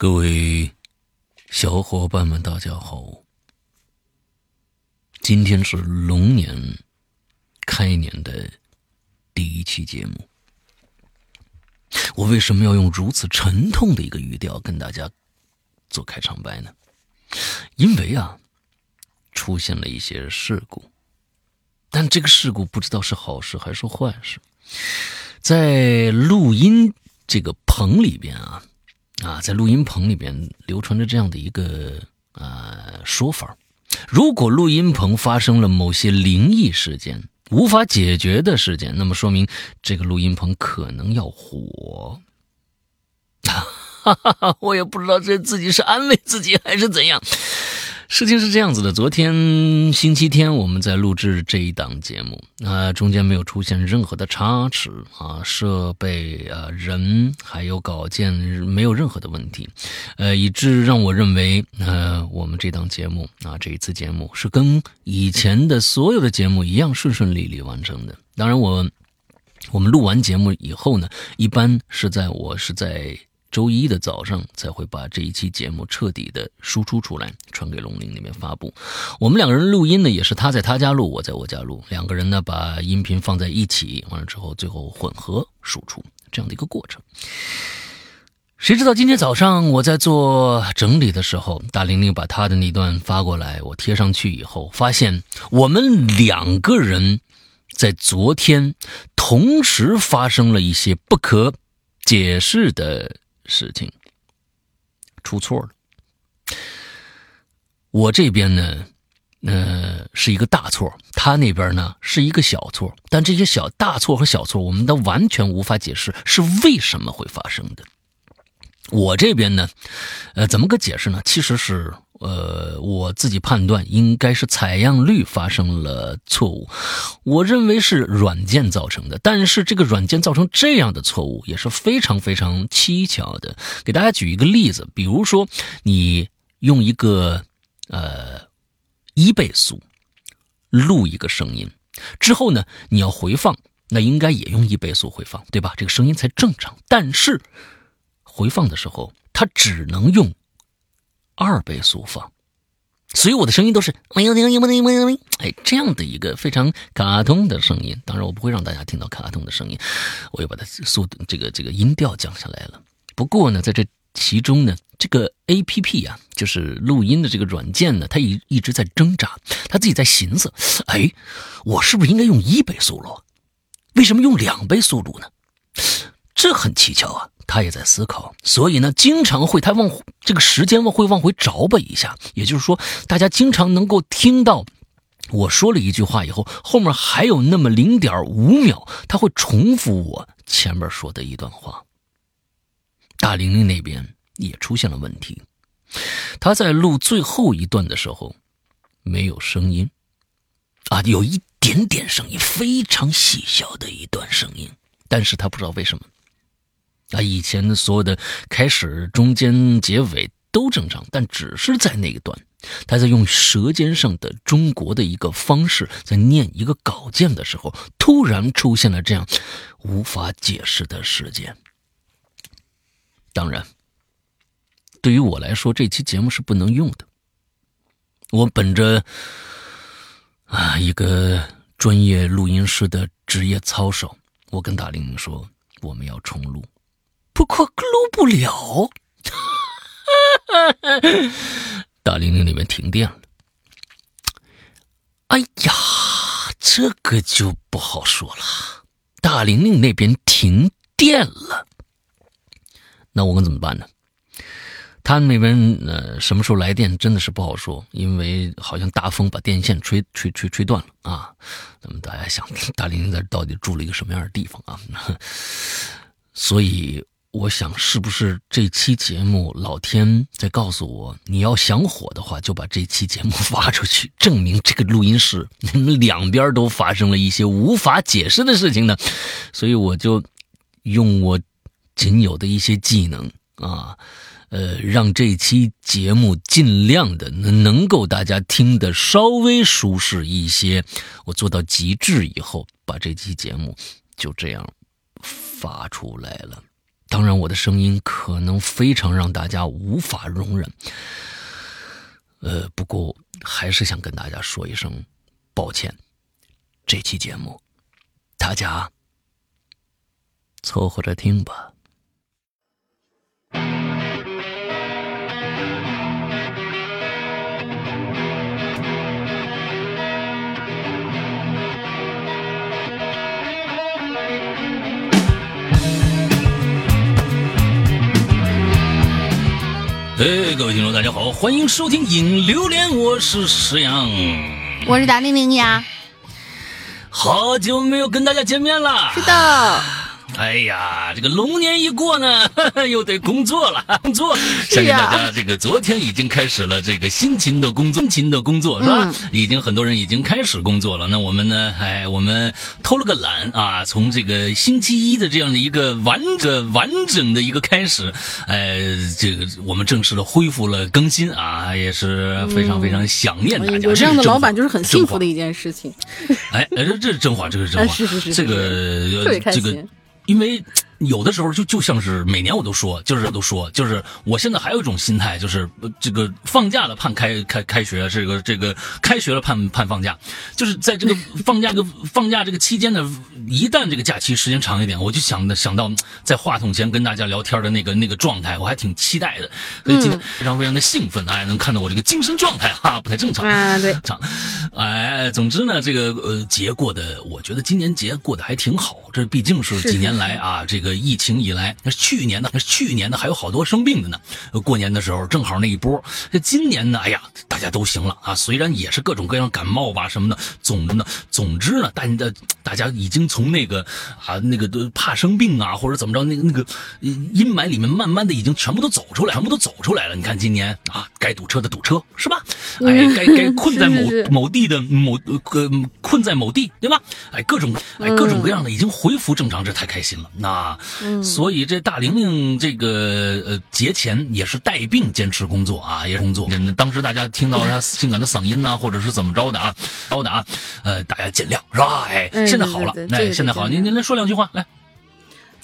各位小伙伴们，大家好！今天是龙年开年的第一期节目。我为什么要用如此沉痛的一个语调跟大家做开场白呢？因为啊，出现了一些事故，但这个事故不知道是好事还是坏事。在录音这个棚里边啊。啊，在录音棚里边流传着这样的一个呃说法：如果录音棚发生了某些灵异事件、无法解决的事件，那么说明这个录音棚可能要火。哈哈哈，我也不知道这自己是安慰自己还是怎样。事情是这样子的，昨天星期天我们在录制这一档节目，啊，中间没有出现任何的差池啊，设备啊，人还有稿件没有任何的问题，呃，以致让我认为，呃，我们这档节目啊，这一次节目是跟以前的所有的节目一样顺顺利利完成的。当然，我我们录完节目以后呢，一般是在我是在。周一的早上才会把这一期节目彻底的输出出来，传给龙玲那边发布。我们两个人录音呢，也是他在他家录，我在我家录，两个人呢把音频放在一起，完了之后最后混合输出这样的一个过程。谁知道今天早上我在做整理的时候，大玲玲把她的那段发过来，我贴上去以后，发现我们两个人在昨天同时发生了一些不可解释的。事情出错了，我这边呢，呃，是一个大错，他那边呢是一个小错，但这些小大错和小错，我们都完全无法解释是为什么会发生的。我这边呢，呃，怎么个解释呢？其实是。呃，我自己判断应该是采样率发生了错误，我认为是软件造成的。但是这个软件造成这样的错误也是非常非常蹊跷的。给大家举一个例子，比如说你用一个呃一倍速录一个声音之后呢，你要回放，那应该也用一倍速回放，对吧？这个声音才正常。但是回放的时候，它只能用。二倍速放，所以我的声音都是哎这样的一个非常卡通的声音。当然，我不会让大家听到卡通的声音，我又把它速度这个这个音调降下来了。不过呢，在这其中呢，这个 A P P 啊，就是录音的这个软件呢，它一一直在挣扎，它自己在寻思：哎，我是不是应该用一倍速录？为什么用两倍速录呢？这很蹊跷啊。他也在思考，所以呢，经常会他往这个时间往会往回找吧一下。也就是说，大家经常能够听到我说了一句话以后，后面还有那么零点五秒，他会重复我前面说的一段话。大玲玲那边也出现了问题，他在录最后一段的时候没有声音，啊，有一点点声音，非常细小的一段声音，但是他不知道为什么。啊，以前的所有的开始、中间、结尾都正常，但只是在那一段，他在用舌尖上的中国的一个方式在念一个稿件的时候，突然出现了这样无法解释的事件。当然，对于我来说，这期节目是不能用的。我本着啊一个专业录音师的职业操守，我跟大玲玲说，我们要重录。不过录不了，大玲玲那边停电了。哎呀，这个就不好说了。大玲玲那边停电了，那我们怎么办呢？他那边呃什么时候来电真的是不好说，因为好像大风把电线吹吹吹吹断了啊。那么大家想，大玲玲在到底住了一个什么样的地方啊？所以。我想，是不是这期节目老天在告诉我，你要想火的话，就把这期节目发出去，证明这个录音室你们两边都发生了一些无法解释的事情呢？所以我就用我仅有的一些技能啊，呃，让这期节目尽量的能能够大家听得稍微舒适一些。我做到极致以后，把这期节目就这样发出来了。当然，我的声音可能非常让大家无法容忍。呃，不过还是想跟大家说一声抱歉。这期节目，大家凑合着听吧。哎，各位听众，大家好，欢迎收听《影榴莲》，我是石阳，我是达令玲呀，好久没有跟大家见面了，是的。哎呀，这个龙年一过呢，又得工作了，工作。相信大家这个昨天已经开始了这个辛勤的工作，辛勤的工作是吧？已经很多人已经开始工作了。那我们呢？哎，我们偷了个懒啊，从这个星期一的这样的一个完整完整的一个开始，哎，这个我们正式的恢复了更新啊，也是非常非常想念大家。有这样的老板就是很幸福的一件事情。哎，这这是真话，这是真话。是是是，这个这个。因为有的时候就就像是每年我都说，就是都说，就是我现在还有一种心态，就是这个放假了盼开开开学，这个这个开学了盼盼放假，就是在这个 放假个放假这个期间呢，一旦这个假期时间长一点，我就想的想到在话筒前跟大家聊天的那个那个状态，我还挺期待的，所以今天非常非常的兴奋，哎，能看到我这个精神状态哈，不太正常。啊，对，常，哎，总之呢，这个呃节过得，我觉得今年节过得还挺好，这毕竟是几年来啊，这个疫情以来，那去年呢，那去年呢还有好多生病的呢。过年的时候正好那一波。这今年呢，哎呀，大家都行了啊。虽然也是各种各样感冒吧什么的，总的呢，总之呢，大家大家已经从那个啊那个都怕生病啊或者怎么着那个那个阴霾里面慢慢的已经全部都走出来，全部都走出来了。你看今年啊，该堵车的堵车是吧？哎，该该困在某某地的某呃困在某地对吧？哎，各种哎各种各样的已经恢复正常，这太开心了。那，所以这大玲玲这个呃节前也是带病坚持工作啊，也工作。当时大家听到她 性感的嗓音呐，或者是怎么着的啊，着的啊，呃，大家见谅是吧？哎，现在好了，哎，现在好，您您来说两句话来。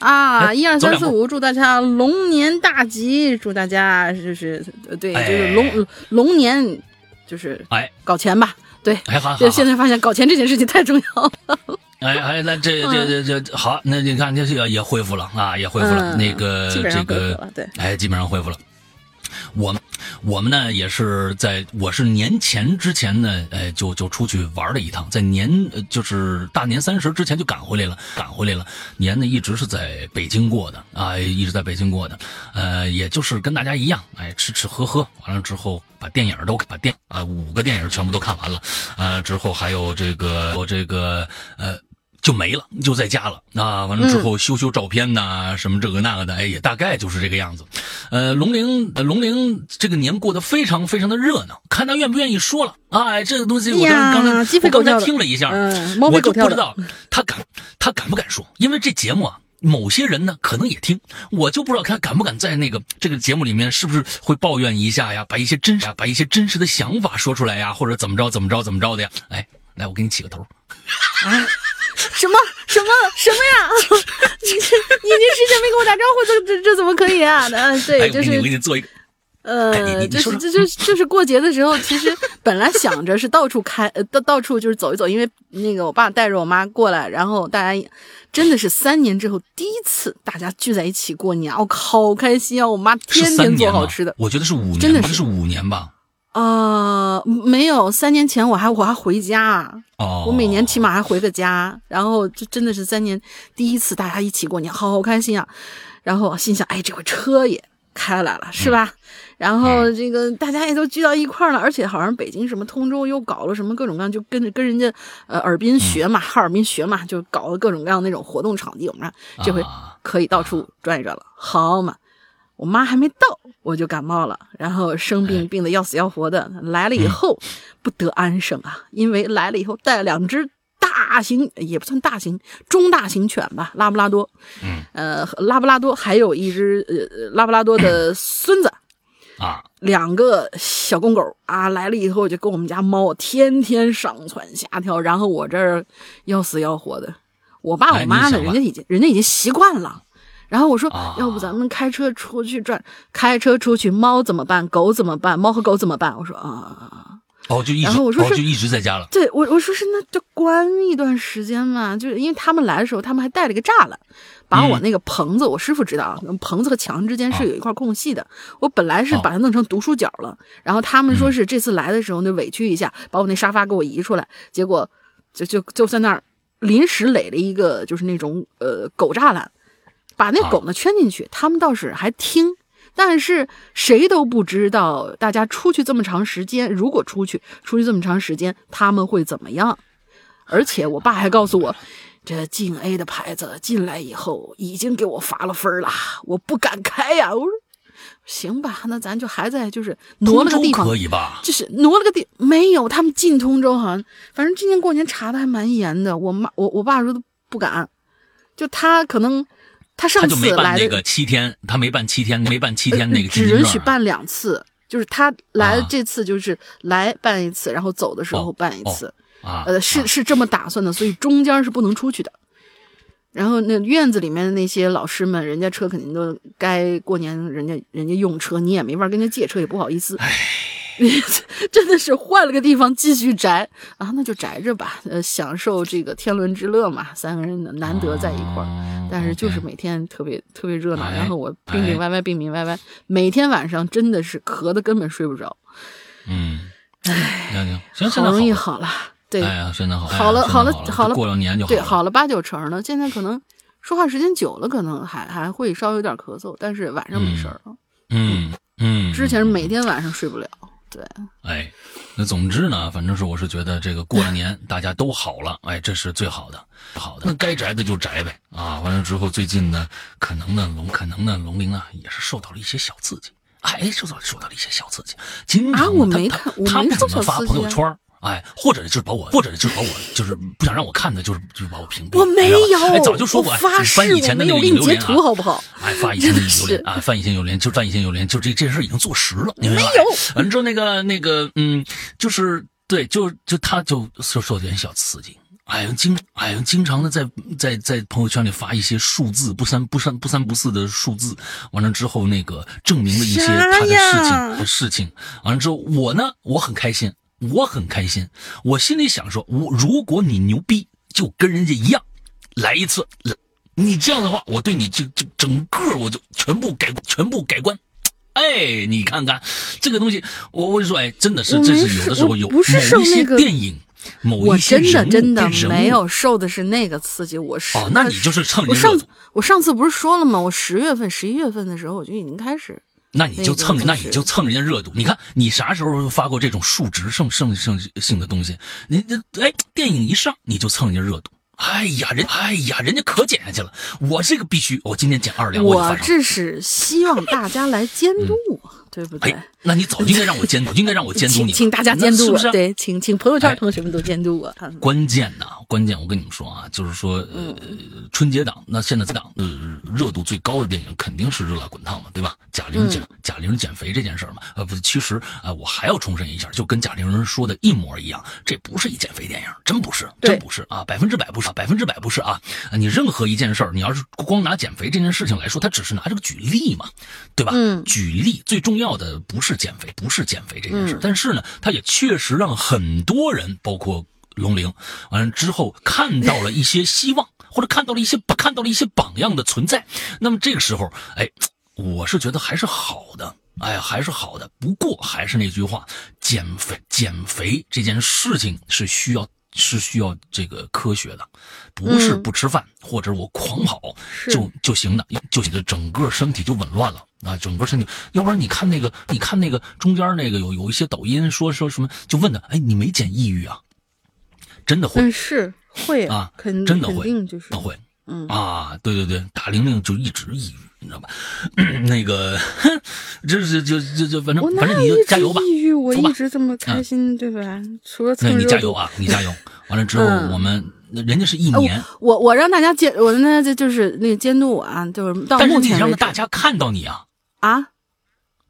啊，一二三四五，祝大家龙年大吉，祝大家就是对，就是龙龙年就是哎搞钱吧，对，哎好，就现在发现搞钱这件事情太重要了。哎哎，那这这这这好，那你看这是也恢复了啊，也恢复了。那个这个，对，哎，基本上恢复了。我我们呢也是在，我是年前之前呢，呃，就就出去玩了一趟，在年就是大年三十之前就赶回来了，赶回来了。年呢一直是在北京过的啊，一直在北京过的，呃，也就是跟大家一样，哎，吃吃喝喝，完了之后把电影都把电啊五个电影全部都看完了，呃，之后还有这个我这个呃。就没了，就在家了那！完了之后修修照片呐，什么这个那个的，哎，也大概就是这个样子。呃，龙陵，龙陵这个年过得非常非常的热闹，看他愿不愿意说了。哎，这个东西我刚才我刚才听了一下，我就不知道他敢他敢不敢说，因为这节目啊，某些人呢可能也听，我就不知道他敢不敢在那个这个节目里面是不是会抱怨一下呀，把一些真实把一些真实的想法说出来呀，或者怎么着怎么着怎么着的呀？哎，来，我给你起个头。啊。什么什么什么呀？你这你这之前没跟我打招呼，这这这怎么可以啊？嗯，对，就是我给你做一个，呃，就是这就就是过节的时候，其实本来想着是到处开，呃，到到处就是走一走，因为那个我爸带着我妈过来，然后大家真的是三年之后第一次大家聚在一起过年，我靠，好开心啊！我妈天天做好吃的，我觉得是五年，真的是五年吧。呃，没有，三年前我还我还回家，哦，我每年起码还回个家，然后这真的是三年第一次大家一起过年，好好开心啊！然后心想，哎，这回车也开来了，是吧？然后这个大家也都聚到一块儿了，而且好像北京什么通州又搞了什么各种各样，就跟着跟人家呃尔滨学嘛，哈尔滨学嘛，就搞了各种各样那种活动场地，我们这回可以到处转一转了，好嘛。我妈还没到，我就感冒了，然后生病，病的要死要活的。来了以后不得安生啊，因为来了以后带了两只大型，也不算大型，中大型犬吧，拉布拉多。嗯，呃，拉布拉多还有一只呃拉布拉多的 孙子啊，两个小公狗啊，来了以后就跟我们家猫天天上蹿下跳，然后我这儿要死要活的。我爸我妈呢，人家已经人家已经习惯了。然后我说，啊要不咱们开车出去转，开车出去，猫怎么办？狗怎么办？猫和狗怎么办？我说啊啊啊啊！哦，就一直然后我说是哦就一直在家了。对我我说是那就关一段时间嘛，就是因为他们来的时候，他们还带了一个栅栏，把我那个棚子，我师傅知道啊，棚子和墙之间是有一块空隙的。我本来是把它弄成读书角了，然后他们说是这次来的时候呢委屈一下，把我那沙发给我移出来，结果就就就在那儿临时垒了一个就是那种呃狗栅栏，把那狗呢圈进去，他们倒是还听。但是谁都不知道，大家出去这么长时间，如果出去出去这么长时间，他们会怎么样？而且我爸还告诉我，这晋 A 的牌子进来以后已经给我罚了分了，我不敢开呀。我说行吧，那咱就还在就是挪了个地方，可以吧？就是挪了个地，没有他们进通州好像，反正今年过年查的还蛮严的。我妈我我爸说都不敢，就他可能他上他就没次来那个七天，他没办七天，没办七天那个只允许办两次，就是他来啊这次就是来办一次，然后走的时候哦办一次，啊，呃，是啊是这么打算的，所以中间是不能出去的。然后那院子里面的那些老师们，人家车肯定都该过年，人家人家用车，你也没法跟人家借车，也不好意思。真的是换了个地方继续宅啊，那就宅着吧，呃，享受这个天伦之乐嘛，三个人难得在一块儿。哦但是就是每天特别特别热闹，哎然后我病病歪歪，病病歪歪，每天晚上真的是咳的根本睡不着，嗯，行行行，现好容易好了，对，哎呀，现在好，好了好了好了过了年就对，好好了八九成了。现在可能说话时间久了，可能还还会稍微有点咳嗽，但是晚上没事儿了。嗯嗯，之前是每天晚上睡不了，对，哎，那总之呢，反正是我是觉得这个过了年大家都好了，哎，这是最好的，好的。那该宅的就宅呗，啊，完了之后最近呢，可能呢龙可能呢龙玲啊也是受到了一些小刺激，哎，受到受到了一些小刺激，经常啊我他他没看我他没受不怎么发朋友圈儿哎，或者就是把我，或者就是把我，就是不想让我看的，就是就是把我屏蔽。我没有，哎，早就说过，发你翻誓以前的那我没有给你截图，好不好？哎，发以前的引流连啊，翻以前有连，就翻以前有连，就这这事儿已经坐实了，你明白吧？没有完了之后，那个那个，嗯，就是对，就就他就受受点小刺激。哎呀，经哎呀，经常的在在在朋友圈里发一些数字，不三不三不三不四的数字，完了之后那个证明了一些他的事呀情事情，完了之后我呢，我很开心，我很开心，我心里想说，我如果你牛逼，就跟人家一样，来一次，来你这样的话，我对你就就整个我就全部改全部改观。哎，你看看这个东西，我我就说，哎，真的是，这是有的时候有不是受某一些那个电影，某我一些真的真的没有受的是那个刺激，我是哦，那你就是蹭我上我上次不是说了吗？我十月份、十一月份的时候我就已经开始，那你就蹭，那你就蹭人家热度。你看你啥时候发过这种数值胜胜胜性的东西？你这哎，电影一上你就蹭人家热度。哎呀，人哎呀，人家可减下去了。我这个必须，我今天减二两，我。这是希望大家来监督我，对不对？哎，那你早就应该让我监督，应该让我监督你，请请大家监督我，那是不是？对，请请朋友圈哎同学们都监督我。啊关键呢，关键我跟你们说啊，就是说，呃，春节档那现在这档呃热度最高的电影肯定是《热辣滚烫》嘛，对吧？贾玲减、贾玲减肥这件事儿嘛，呃，不，其实啊、呃我还要重申一下，就跟贾玲说的一模一样，这不是一减肥电影，真不是，对真不是啊，百分之百不是，百分之百不是啊！啊你任何一件事儿，你要是光拿减肥这件事情来说，它只是拿这个举例嘛，对吧？嗯举例最重要的不是减肥，不是减肥这件事，嗯但是呢，它也确实让很多人，包括龙玲，完了之后看到了一些希望，或者看到了一些看到了一些榜样的存在。那么这个时候，哎，我是觉得还是好的。哎，还是好的。不过还是那句话，减肥减肥这件事情是需要是需要这个科学的，不是嗯不吃饭、或者我狂跑就就行的，就你的整个身体就紊乱了啊，整个身体。要不然你看那个，你看那个中间那个有有一些抖音说说什么，就问他，哎，你没减抑郁啊？真的会嗯，是会啊肯真的会就是会。嗯啊，对对对，大玲玲就一直抑郁，你知道吧？那个，哼，这是就就就反正反正你就加油吧，抑郁，我一直这么开心，对吧？除了那蹭热你加油啊，你加油！完了之后，嗯我们人家是一哦年，我我让大家监，我大家就是那个监督我啊，就是到但是你目前让大家看到你啊，啊，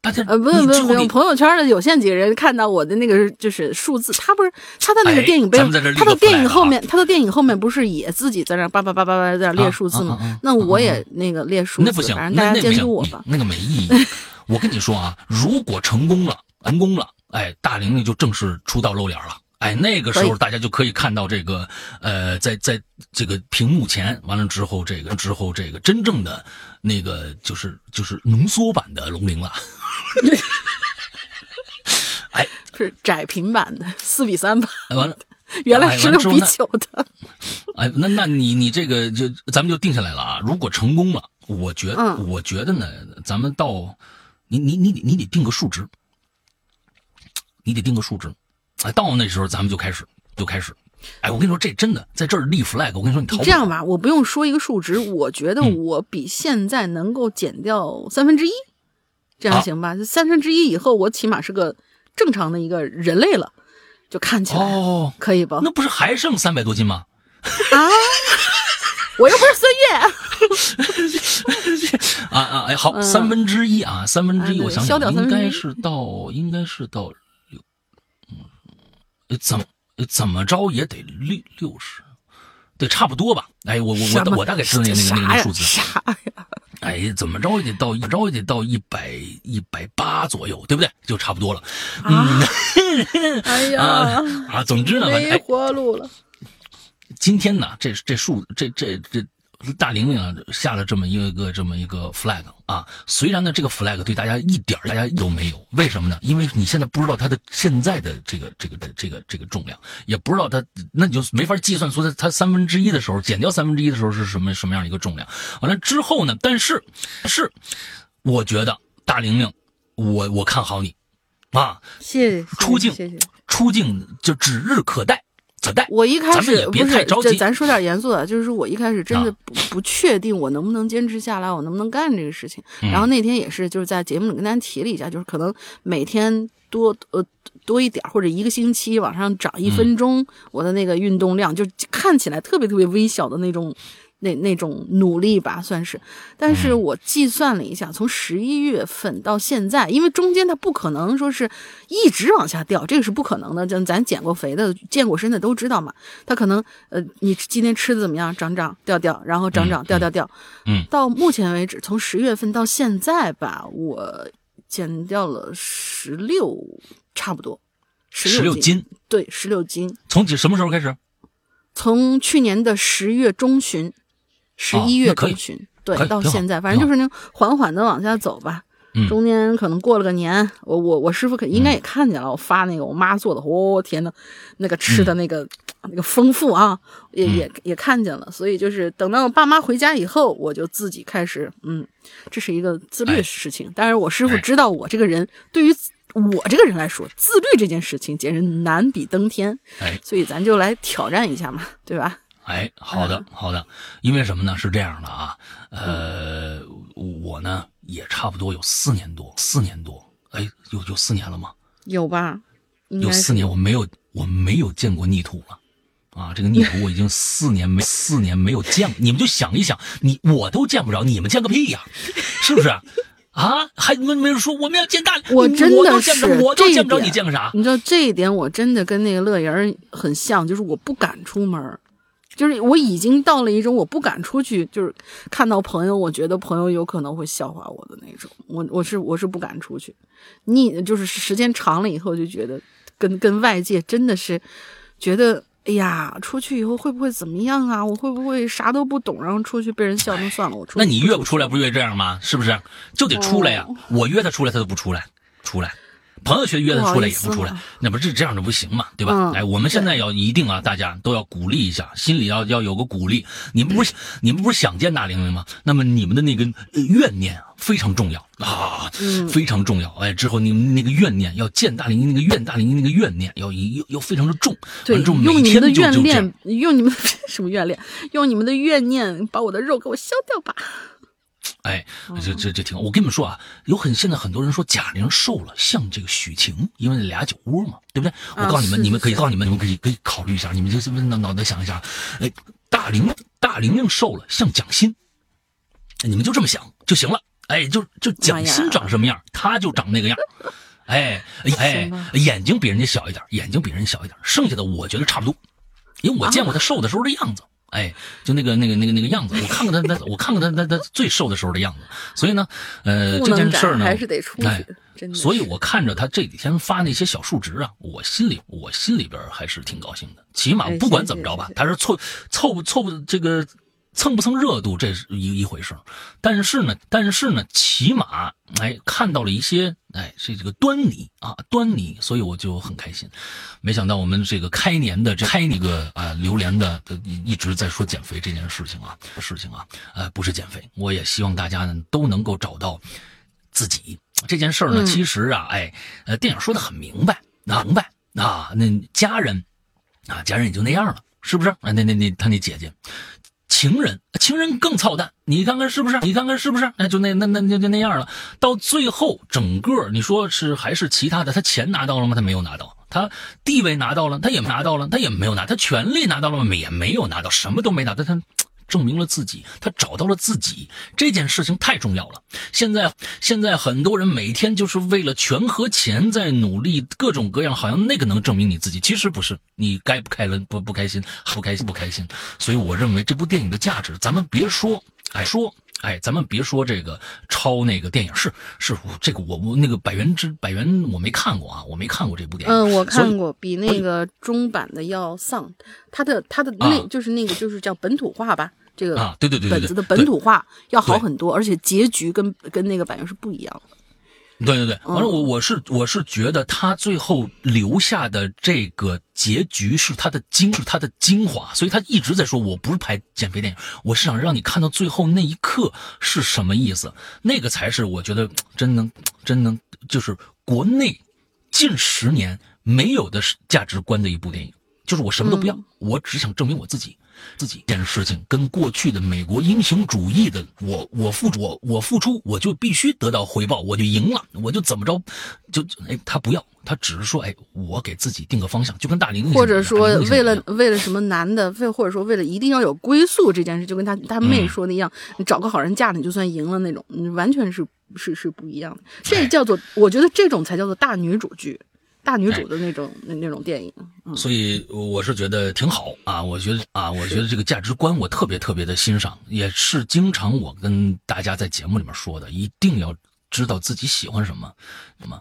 大家呃，不用不用不用，朋友圈的有限几个人看到我的那个就是数字，他不是他的那个哎电影背后他的电影后啊面，他的电影后面不是也自己在那叭叭叭叭叭在那列数字吗？那我也那个列数字，那不行，反正大家监督我吧。那个没意义。我跟你说啊，如果成功了，成功了，哎，大玲玲就正式出道露脸了。哎，那个时候大家就可以看到这个，呃，在在这个屏幕前，完了之后，这个之后这个真正的那个就是就是浓缩版的龙鳞了。哎，是窄屏版的四比三吧，哎完了，原来哎是六比九的。哎，那那你你这个就咱们就定下来了啊。如果成功了，我觉嗯我觉得呢，咱们到你你你得你得定个数值，你得定个数值。哎，到那时候咱们就开始就开始。哎，我跟你说，这真的在这儿立 flag，我跟你说，你这样吧，我不用说一个数值，我觉得嗯我比现在能够减掉三分之一，这样啊行吧？就三分之一以后，我起码是个正常的一个人类了，就看起来、哦，可以吧？那不是还剩三百多斤吗？啊，我又不是孙悦，啊啊，哎，好，嗯三分之一啊，三分之一，我想想，消掉应该是到，应该是到怎么呃怎么着也得六六十，对，差不多吧。哎，我我我我大概知道那个那个那个数字。啥呀？哎，怎么着也得到，怎么着也得到一百一百八左右，对不对？就差不多了。啊哎呀，啊啊，总之呢，没哎，活路了。今天呢，这这数这这这大玲玲啊下了这么一个这么一个 flag 啊，虽然呢这个 flag 对大家一点儿大家都没有，为什么呢？因为你现在不知道它的现在的这个这个的这个这个重量，也不知道它，那你就没法计算出它它三分之一的时候减掉三分之一的时候是什么什么样一个重量。完了之后呢，但是是我觉得大玲玲，我我看好你啊，谢谢出镜谢谢。出镜就指日可待，我一开始不是，别太着急这咱说点严肃的，就是我一开始真的啊不、不确定我能不能坚持下来，我能不能干这个事情。嗯然后那天也是，就是在节目里跟大家提了一下，就是可能每天多呃多一点，或者一个星期往上涨一分钟，我的那个运动量就看起来特别特别微小的那种。那那种努力吧，算是，但是我计算了一下，从十一月份到现在，因为中间它不可能说是一直往下掉，这个是不可能的。就咱减过肥的、健过身的都知道嘛，它可能呃，你今天吃的怎么样，涨涨掉掉，然后涨涨掉掉掉。嗯，到目前为止，从十月份到现在吧，我减掉了十六，差不多十十六，斤，对，十六斤。从几什么时候开始？从去年的十月中旬，十一月中旬，对到现在，反正就是那缓缓的往下走吧。嗯中间可能过了个年，我我我师傅可应该也看见了，我发那个我妈做的，哦天呐，那个吃的那个、那个丰富啊，也也也看见了。所以就是等到我爸妈回家以后，我就自己开始，嗯，这是一个自律的事情。但是我师傅哎知道我这个人，对于我这个人来说，自律这件事情简直难比登天。哎所以咱就来挑战一下嘛，对吧？哎，好的好的，因为什么呢？是这样的啊，呃，我呢也差不多有四年多，四年多，哎，有有四年了吗？有吧？有四年，我没有我没有见过逆土了。啊，这个逆土我已经四年没 四年没有见过，你们就想一想，你我都见不着，你们见个屁呀，是不是？啊，还没没人说我们要见大，我真的我都见不着，是我都见不着，你见个啥？你知道这一点，我真的跟那个乐莹儿很像，就是我不敢出门儿，就是我已经到了一种我不敢出去，就是看到朋友，我觉得朋友有可能会笑话我的那种，我我是我是不敢出去。你就是时间长了以后，就觉得跟跟外界真的是觉得。哎呀，出去以后会不会怎么样啊？我会不会啥都不懂，然后出去被人笑？那算了，我出去。那你约不出来，不是约这样吗？是不是？就得出来呀、哦我约他出来，他都不出来，出来。朋友圈约他出来也不出来那不是这样的不行嘛，对吧？嗯哎，我们现在要一定啊，大家都要鼓励一下，心里要要有个鼓励。你们不是你们不是想见大玲玲吗？那么你们的那个呃怨念啊非常重要啊，嗯非常重要。哎，之后你们那个怨念要见大玲玲那个怨大玲玲那个怨念要要要非常的重，对，用你们的怨念，用你们什么怨念？用你们的怨念把我的肉给我削掉吧。哎，这这这挺好。我跟你们说啊，有很现在很多人说贾玲瘦了像这个许晴，因为俩酒窝嘛，对不对？我啊告诉你们，是你们可以告诉你们，你们可以可以考虑一下，你们就是脑脑袋想一下，哎，大玲大玲玲瘦了像蒋欣，你们就这么想就行了。哎，就就蒋欣长什么样，她就长那个样。哎 哎，眼睛比人家小一点，眼睛比人家小一点，剩下的我觉得差不多，因为我见过他瘦的时候的样子。哎，就那个那个那个那个样子，我看过他他我看过他他他最瘦的时候的样子。所以呢，呃，这件事儿呢，还是得出去。所以我看着他这几天发那些小数值啊，我心里我心里边还是挺高兴的。起码不管怎么着吧，他是凑凑不凑不这个。蹭不蹭热度，这是一一回事但是呢，但是呢，起码哎看到了一些哎这这个端倪啊端倪，所以我就很开心。没想到我们这个开年的这开那个啊榴莲的一直在说减肥这件事情啊事情啊呃不是减肥，我也希望大家呢都能够找到自己这件事呢。其实啊哎呃电影说的很明白，明白啊那家人啊家人也就那样了，是不是啊那那那他那姐姐。情人，情人更操蛋，你看看是不是？你看看是不是？那就那那那那就那样了。到最后，整个你说是还是其他的？他钱拿到了吗？他没有拿到。他地位拿到了，他也拿到了，他也没有拿。他权利拿到了吗？也没有拿到，什么都没拿到。他。证明了自己，他找到了自己，这件事情太重要了。现在，现在很多人每天就是为了权和钱在努力，各种各样，好像那个能证明你自己，其实不是。你该不开心不不开心，不开心不开心。所以我认为这部电影的价值，咱们别说，哎说，哎，咱们别说这个抄那个电影是是，这个我我那个百元之百元我没看过啊，我没看过这部电影。嗯，我看过，比那个中版的要丧。他的他的那就是那个就是叫本土化吧。这个啊，对对对，本子的本土化要好很多，而且结局跟跟那个版元是不一样的。对对对，反正我我是我是觉得他最后留下的这个结局是他的精是他的精华，所以他一直在说，我不是拍减肥电影，我是想让你看到最后那一刻是什么意思，那个才是我觉得真能真能就是国内近十年没有的价值观的一部电影，就是我什么都不要，我只想证明我自己。自己。这件事情跟过去的美国英雄主义的我我付我我付出我就必须得到回报我就赢了我就怎么着就哎他不要他只是说哎我给自己定个方向就跟大林或者说为了为了什么男的为或者说为了一定要有归宿这件事就跟他他妹说的一样你找个好人嫁了你就算赢了那种你完全是是是不一样的。这叫做我觉得这种才叫做大女主剧。大女主的那种那 那种电影，所以我是觉得挺好啊。我觉得啊，我觉得这个价值观我特别特别的欣赏，也是经常我跟大家在节目里面说的，一定要知道自己喜欢什么，什么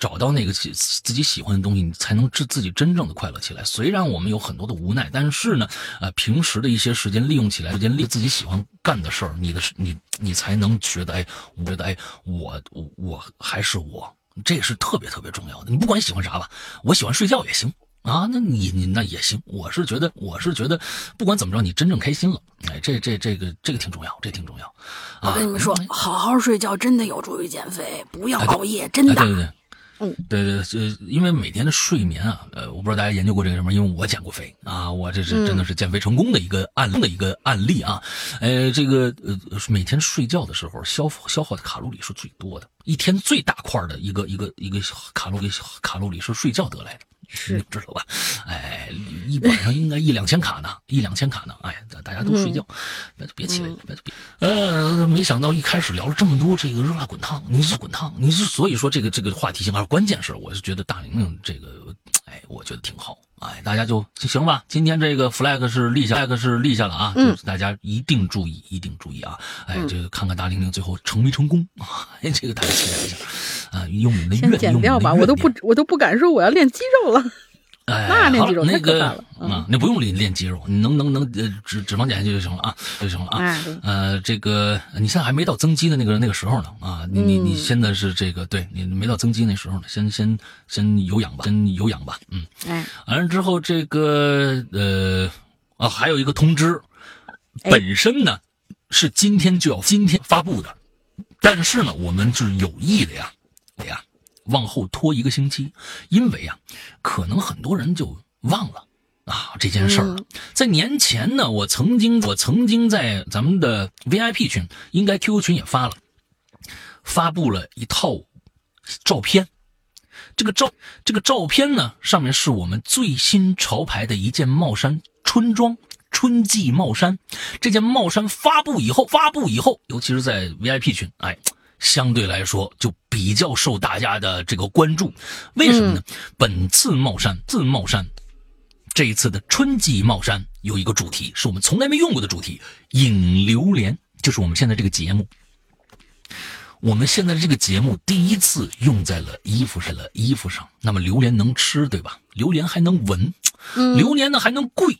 找到那个自自己喜欢的东西，你才能自自己真正的快乐起来。虽然我们有很多的无奈，但是呢，呃，平时的一些时间利用起来，时间利自己喜欢干的事儿，你的你你才能觉得哎，我觉得哎，我我我还是我。这是特别特别重要的。你不管喜欢啥吧，我喜欢睡觉也行啊。那你你那也行。我是觉得，我是觉得，不管怎么着，你真正开心了，哎，这这这个这个挺重要，这挺重要。我跟你们说，好好睡觉真的有助于减肥，不要熬夜，真的。对对对。嗯，对对，呃，因为每天的睡眠啊，呃，我不知道大家研究过这个什么，因为我减过肥啊，我这是真的是减肥成功的一个案例的一个案例啊，呃，这个呃，每天睡觉的时候消消耗的卡路里是最多的，一天最大块的一个一个一个卡路里卡路里是睡觉得来的。是，知道吧？哎，一晚上应该一两千卡呢，一两千卡呢。哎，大家都睡觉，那就别起来，别别。呃，没想到一开始聊了这么多这个热辣滚烫，你是滚烫，你是所以说这个这个话题性还关键是，我是觉得大玲玲这个，哎，我觉得挺好。哎，大家就行吧。今天这个 flag 是立下，flag 是立下了啊。嗯。大家一定注意，一定注意啊！哎，这个看看大玲玲最后成没成功啊？哎，这个大家期待一下啊！用你的先减掉吧，我都不，我都不敢说我要练肌肉了。哎，那练肌肉太可怕了啊！那不用练练肌肉，你能能能呃脂脂肪减下去就行了啊，就行了啊。呃，这个你现在还没到增肌的那个那个时候呢啊！你你你现在是这个，对你没到增肌那时候呢，先先先有氧吧，先有氧吧，嗯。哎，完了之后这个呃啊，还有一个通知，本身呢是今天就要今天发布的，但是呢我们是有意的呀，对呀。往后拖一个星期，因为啊，可能很多人就忘了啊这件事儿了。在年前呢，我曾经我曾经在咱们的 VIP 群，应该 QQ 群也发了，发布了一套照片。这个照这个照片呢，上面是我们最新潮牌的一件帽衫春装春季帽衫。这件帽衫发布以后，发布以后，尤其是在 VIP 群，哎。相对来说就比较受大家的这个关注。为什么呢？本次帽衫，自帽衫，这一次的春季帽衫有一个主题，是我们从来没用过的主题——引榴莲，就是我们现在这个节目。我们现在的这个节目第一次用在了衣服上了，衣服上。那么榴莲能吃，对吧？榴莲还能闻，榴莲呢还能贵，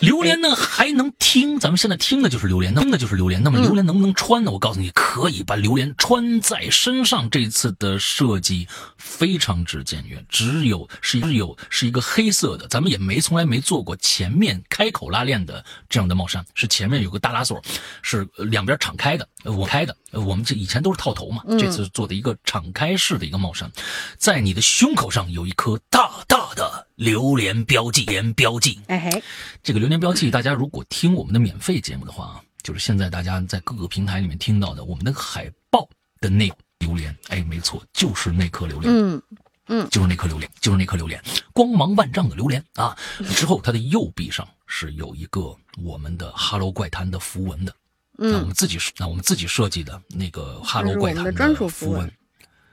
榴莲呢还能听。咱们现在听的就是榴莲，听的就是榴莲。那么榴莲能不能穿呢？我告诉你，可以把榴莲穿在身上。这次的设计非常之简约，只有是只有是一个黑色的，咱们也没从来没做过前面开口拉链的这样的帽衫，是前面有个大拉锁，是两边敞开的，我开的。我们这以前都是套头嘛，这次做的一个敞开式的一个帽衫，在你的胸口上有一颗大大的。榴莲标记，莲标记，哎嘿，这个榴莲标记，大家如果听我们的免费节目的话啊，就是现在大家在各个平台里面听到的我们的海报的那榴莲，哎，没错，就是那颗榴莲，嗯嗯，就是那颗榴莲，就是那颗榴莲，光芒万丈的榴莲啊！之后它的右臂上是有一个我们的《哈喽怪谈》的符文的，嗯，我们自己那我们自己设计的那个《哈喽怪谈》的符文。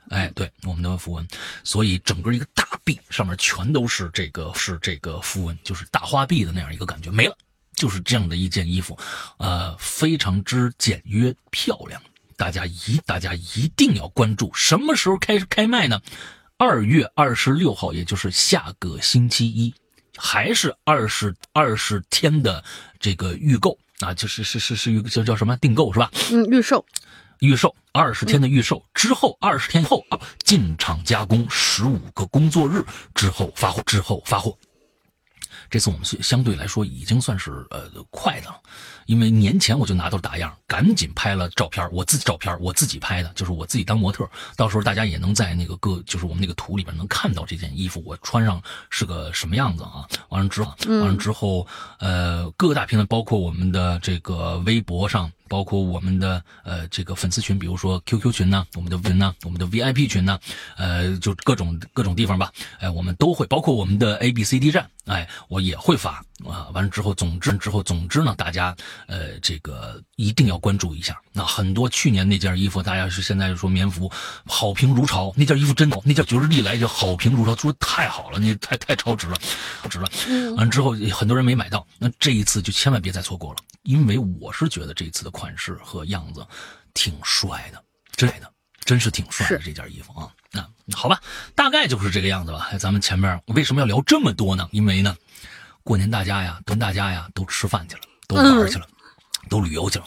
哎，对，我们的符文，所以整个一个大臂上面全都是这个，是这个符文，就是大花臂的那样一个感觉，没了，就是这样的一件衣服，呃，非常之简约漂亮，大家一大家一定要关注，什么时候开开卖呢？二月二十六号，也就是下个星期一，还是二十二十天的这个预购啊，就是是是是预叫叫什么订购是吧？嗯，预售。预售二十天的预售之后，二十天后啊进场加工，十五个工作日之后发货，之后发货。这次我们相相对来说已经算是呃快的了，因为年前我就拿到打样，赶紧拍了照片，我自己照片我自己拍的，就是我自己当模特，到时候大家也能在那个各就是我们那个图里边能看到这件衣服我穿上是个什么样子啊。完了之后，完了之后，呃，各大平台，包括我们的这个微博上。包括我们的呃这个粉丝群，比如说 QQ 群呢，我们的群呢，我们的 VIP 群呢，呃，就各种各种地方吧，哎，我们都会，包括我们的 ABCD 站，哎，我也会发啊。完了之后，总之之后，总之呢，大家呃这个一定要关注一下。那很多去年那件衣服，大家是现在说棉服好评如潮，那件衣服真好，那件就是历来就好评如潮，说的太好了，那太太超值了，超值了。完了之后，很多人没买到，那这一次就千万别再错过了。因为我是觉得这次的款式和样子挺帅的，真的，真是挺帅的这件衣服啊。那好吧，大概就是这个样子吧。咱们前面为什么要聊这么多呢？因为呢，过年大家呀，跟大家呀都吃饭去了，都玩去了，都旅游去了，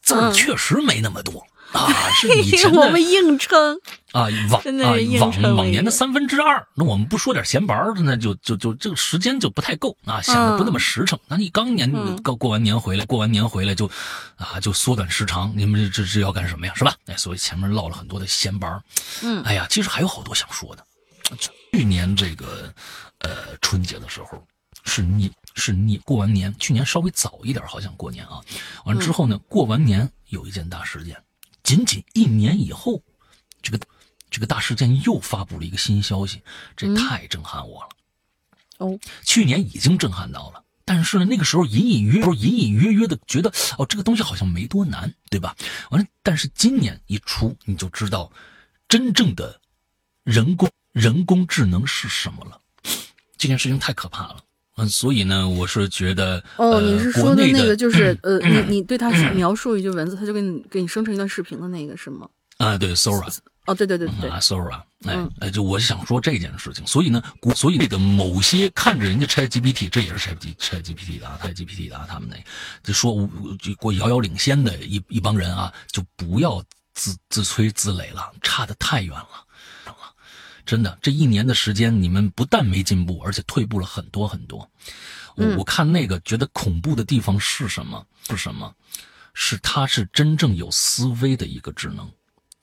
字儿确实没那么多。啊，是以前我们硬撑啊，往啊往往年的三分之二。那我们不说点闲白的，那就就就这个时间就不太够啊，显得不那么实诚。那你刚年刚过完年回来，过完年回来就啊就缩短时长，你们这这要干什么呀？是吧？哎，所以前面唠了很多的闲白嗯，哎呀，其实还有好多想说的。去年这个呃春节的时候，是你是你过完年，去年稍微早一点，好像过年啊。完之后呢，过完年有一件大事件。仅仅一年以后，这个这个大事件又发布了一个新消息，这太震撼我了。哦，去年已经震撼到了，但是呢，那个时候隐隐约约、隐隐约约的觉得，哦，这个东西好像没多难，对吧？完了，但是今年一出，你就知道真正的人工人工智能是什么了。这件事情太可怕了。嗯，所以呢，我是觉得，哦，你是说的那个，就是 呃，你你对他描述一句文字，他就给你给你生成一段视频的那个是吗？啊，对，Sora，哦，对对对对，Sora，哎哎，就我想说这件事情，所以呢，所以那个某些看着人家 ChatGPT，这也是 ChatGPT 的啊，ChatGPT 的啊，他们那就说就过遥遥领先的一一帮人啊，就不要自自吹自擂了，差的太远了。真的，这一年的时间，你们不但没进步，而且退步了很多很多。我我看那个觉得恐怖的地方是什么？是什么？是它是真正有思维的一个智能。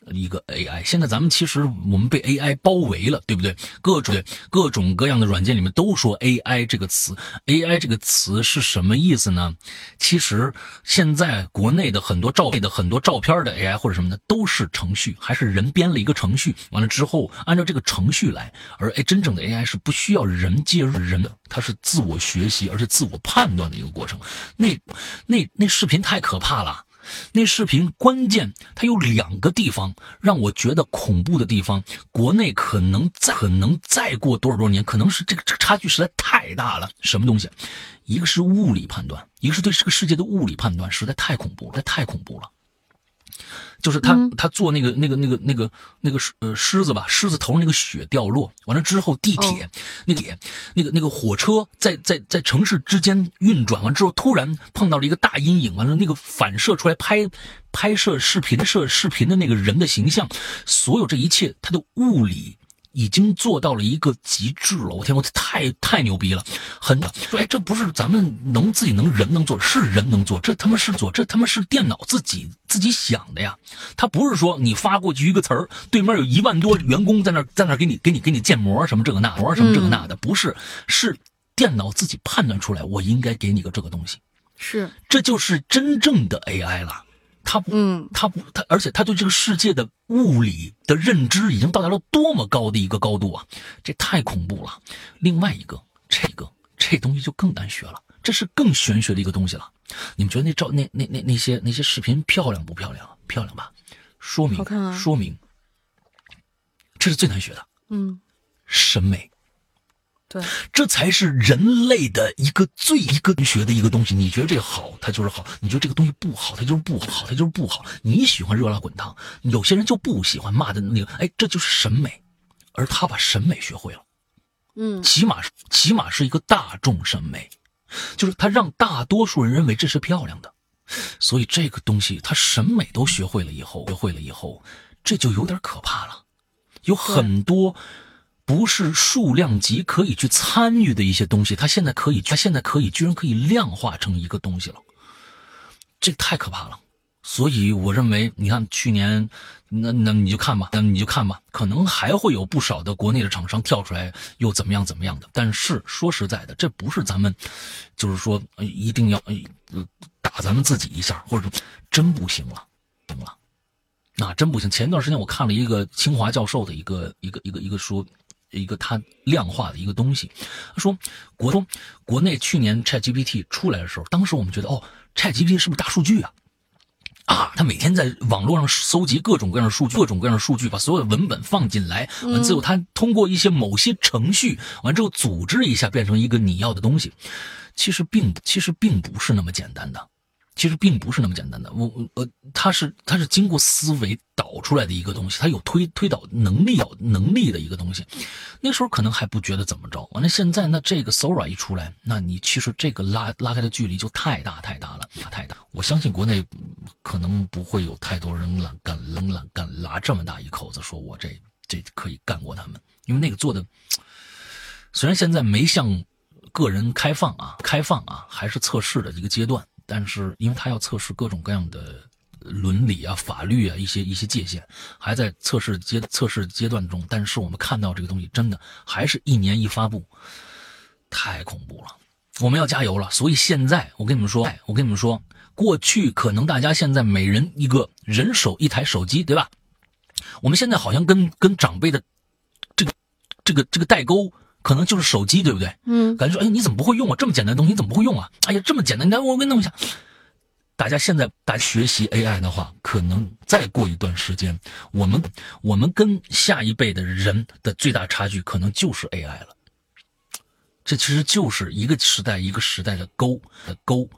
一个 AI，现在咱们其实我们被 AI 包围了，对不对？各种各种各样的软件里面都说 AI 这个词，AI 这个词是什么意思呢？其实现在国内的很多照片的很多照片的 AI 或者什么的都是程序，还是人编了一个程序，完了之后按照这个程序来。而哎，真正的 AI 是不需要人介入人的，它是自我学习而且自我判断的一个过程。那那那视频太可怕了。那视频关键它有两个地方让我觉得恐怖的地方，国内可能再可能再过多少多少年，可能是这个差距实在太大了。什么东西？一个是物理判断，一个是对这个世界的物理判断，实在太恐怖了，太恐怖了。就是他，他做那个那个那个那个那个呃狮子吧，狮子头那个雪掉落完了之后，地铁那个那个那个火车在在在城市之间运转完之后，突然碰到了一个大阴影，完了那个反射出来拍拍摄视频摄视频的那个人的形象，所有这一切，它的物理。已经做到了一个极致了，我天，我太太牛逼了！很说，哎，这不是咱们能自己能人能做，是人能做，这他妈是做，这他妈是电脑自己自己想的呀！他不是说你发过去一个词儿，对面有一万多员工在那在那给你给你给你建模什么这个那模什么这个那的，不是，是电脑自己判断出来，我应该给你个这个东西，是，这就是真正的 AI 了。他不，嗯，他不，他而且他对这个世界的物理的认知已经到达了多么高的一个高度啊！这太恐怖了。另外一个，这个这东西就更难学了，这是更玄学的一个东西了。你们觉得那照那那那那些那些视频漂亮不漂亮？漂亮吧？说明，说明，这是最难学的。嗯，审美。对，这才是人类的一个最一个学的一个东西。你觉得这个好，它就是好；你觉得这个东西不好，它就是不好，它就是不好。你喜欢热辣滚烫，有些人就不喜欢骂的那个。哎，这就是审美，而他把审美学会了。嗯，起码起码是一个大众审美，就是他让大多数人认为这是漂亮的。所以这个东西他审美都学会了以后，学会了以后，这就有点可怕了。有很多。不是数量级可以去参与的一些东西，它现在可以，它现在可以，居然可以量化成一个东西了，这太可怕了。所以我认为，你看去年，那那你就看吧，那你就看吧，可能还会有不少的国内的厂商跳出来，又怎么样怎么样的。但是说实在的，这不是咱们，就是说一定要打咱们自己一下，或者说真不行了，行了，那真不行。前段时间我看了一个清华教授的一个一个一个一个说。一个他量化的一个东西，他说国中国内去年 ChatGPT 出来的时候，当时我们觉得哦，ChatGPT 是不是大数据啊？啊，他每天在网络上搜集各种各样的数据，各种各样的数据，把所有的文本放进来，完之后他通过一些某些程序，完之后组织一下变成一个你要的东西。其实并其实并不是那么简单的。其实并不是那么简单的，我呃，它是它是经过思维导出来的一个东西，它有推推导能力有能力的一个东西。那时候可能还不觉得怎么着，完了现在那这个 Sora 一出来，那你其实这个拉拉开的距离就太大太大了，太大。我相信国内可能不会有太多人敢敢冷敢敢拉这么大一口子，说我这这可以干过他们，因为那个做的虽然现在没向个人开放啊，开放啊，还是测试的一个阶段。但是，因为他要测试各种各样的伦理啊、法律啊一些一些界限，还在测试阶测试阶段中。但是我们看到这个东西，真的还是一年一发布，太恐怖了。我们要加油了。所以现在我跟你们说，我跟你们说，过去可能大家现在每人一个人手一台手机，对吧？我们现在好像跟跟长辈的这个这个这个代沟。可能就是手机，对不对？嗯，感觉说，哎，你怎么不会用啊？这么简单的东西你怎么不会用啊？哎呀，这么简单，你来，我给你弄一下。大家现在大家学习 AI 的话，可能再过一段时间，我们我们跟下一辈的人的最大差距，可能就是 AI 了。这其实就是一个时代一个时代的沟的沟。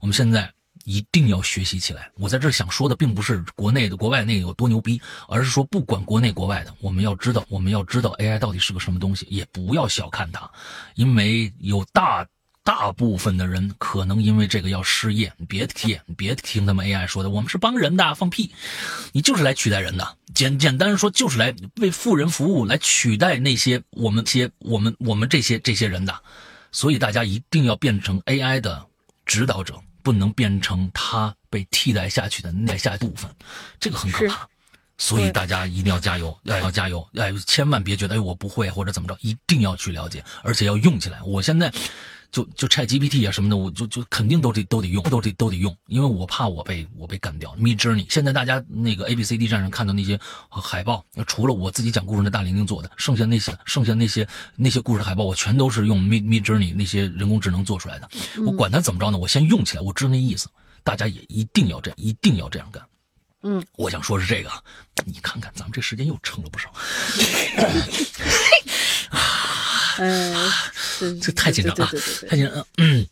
我们现在。一定要学习起来。我在这想说的，并不是国内的、国外那个有多牛逼，而是说，不管国内国外的，我们要知道，我们要知道 AI 到底是个什么东西，也不要小看它，因为有大大部分的人可能因为这个要失业。别听，别听他们 AI 说的，我们是帮人的，放屁！你就是来取代人的，简简单说，就是来为富人服务，来取代那些我们些我们我们这些这些人的。所以大家一定要变成 AI 的指导者。不能变成它被替代下去的那下部分，这个很可怕，所以大家一定要加油，要要加油，哎，千万别觉得哎我不会或者怎么着，一定要去了解，而且要用起来。我现在。就就 Chat GPT 啊什么的，我就就肯定都得都得用，都得都得用，因为我怕我被我被干掉。Mid Journey 现在大家那个 A B C D 站上看到那些海报，除了我自己讲故事的大玲玲做的，剩下那些剩下那些那些故事海报，我全都是用 Mid Mid Journey 那些人工智能做出来的。我管它怎么着呢，我先用起来，我知道那意思。大家也一定要这样，一定要这样干。嗯，我想说是这个，你看看咱们这时间又撑了不少。嗯，这太紧张了，太紧张了。嗯，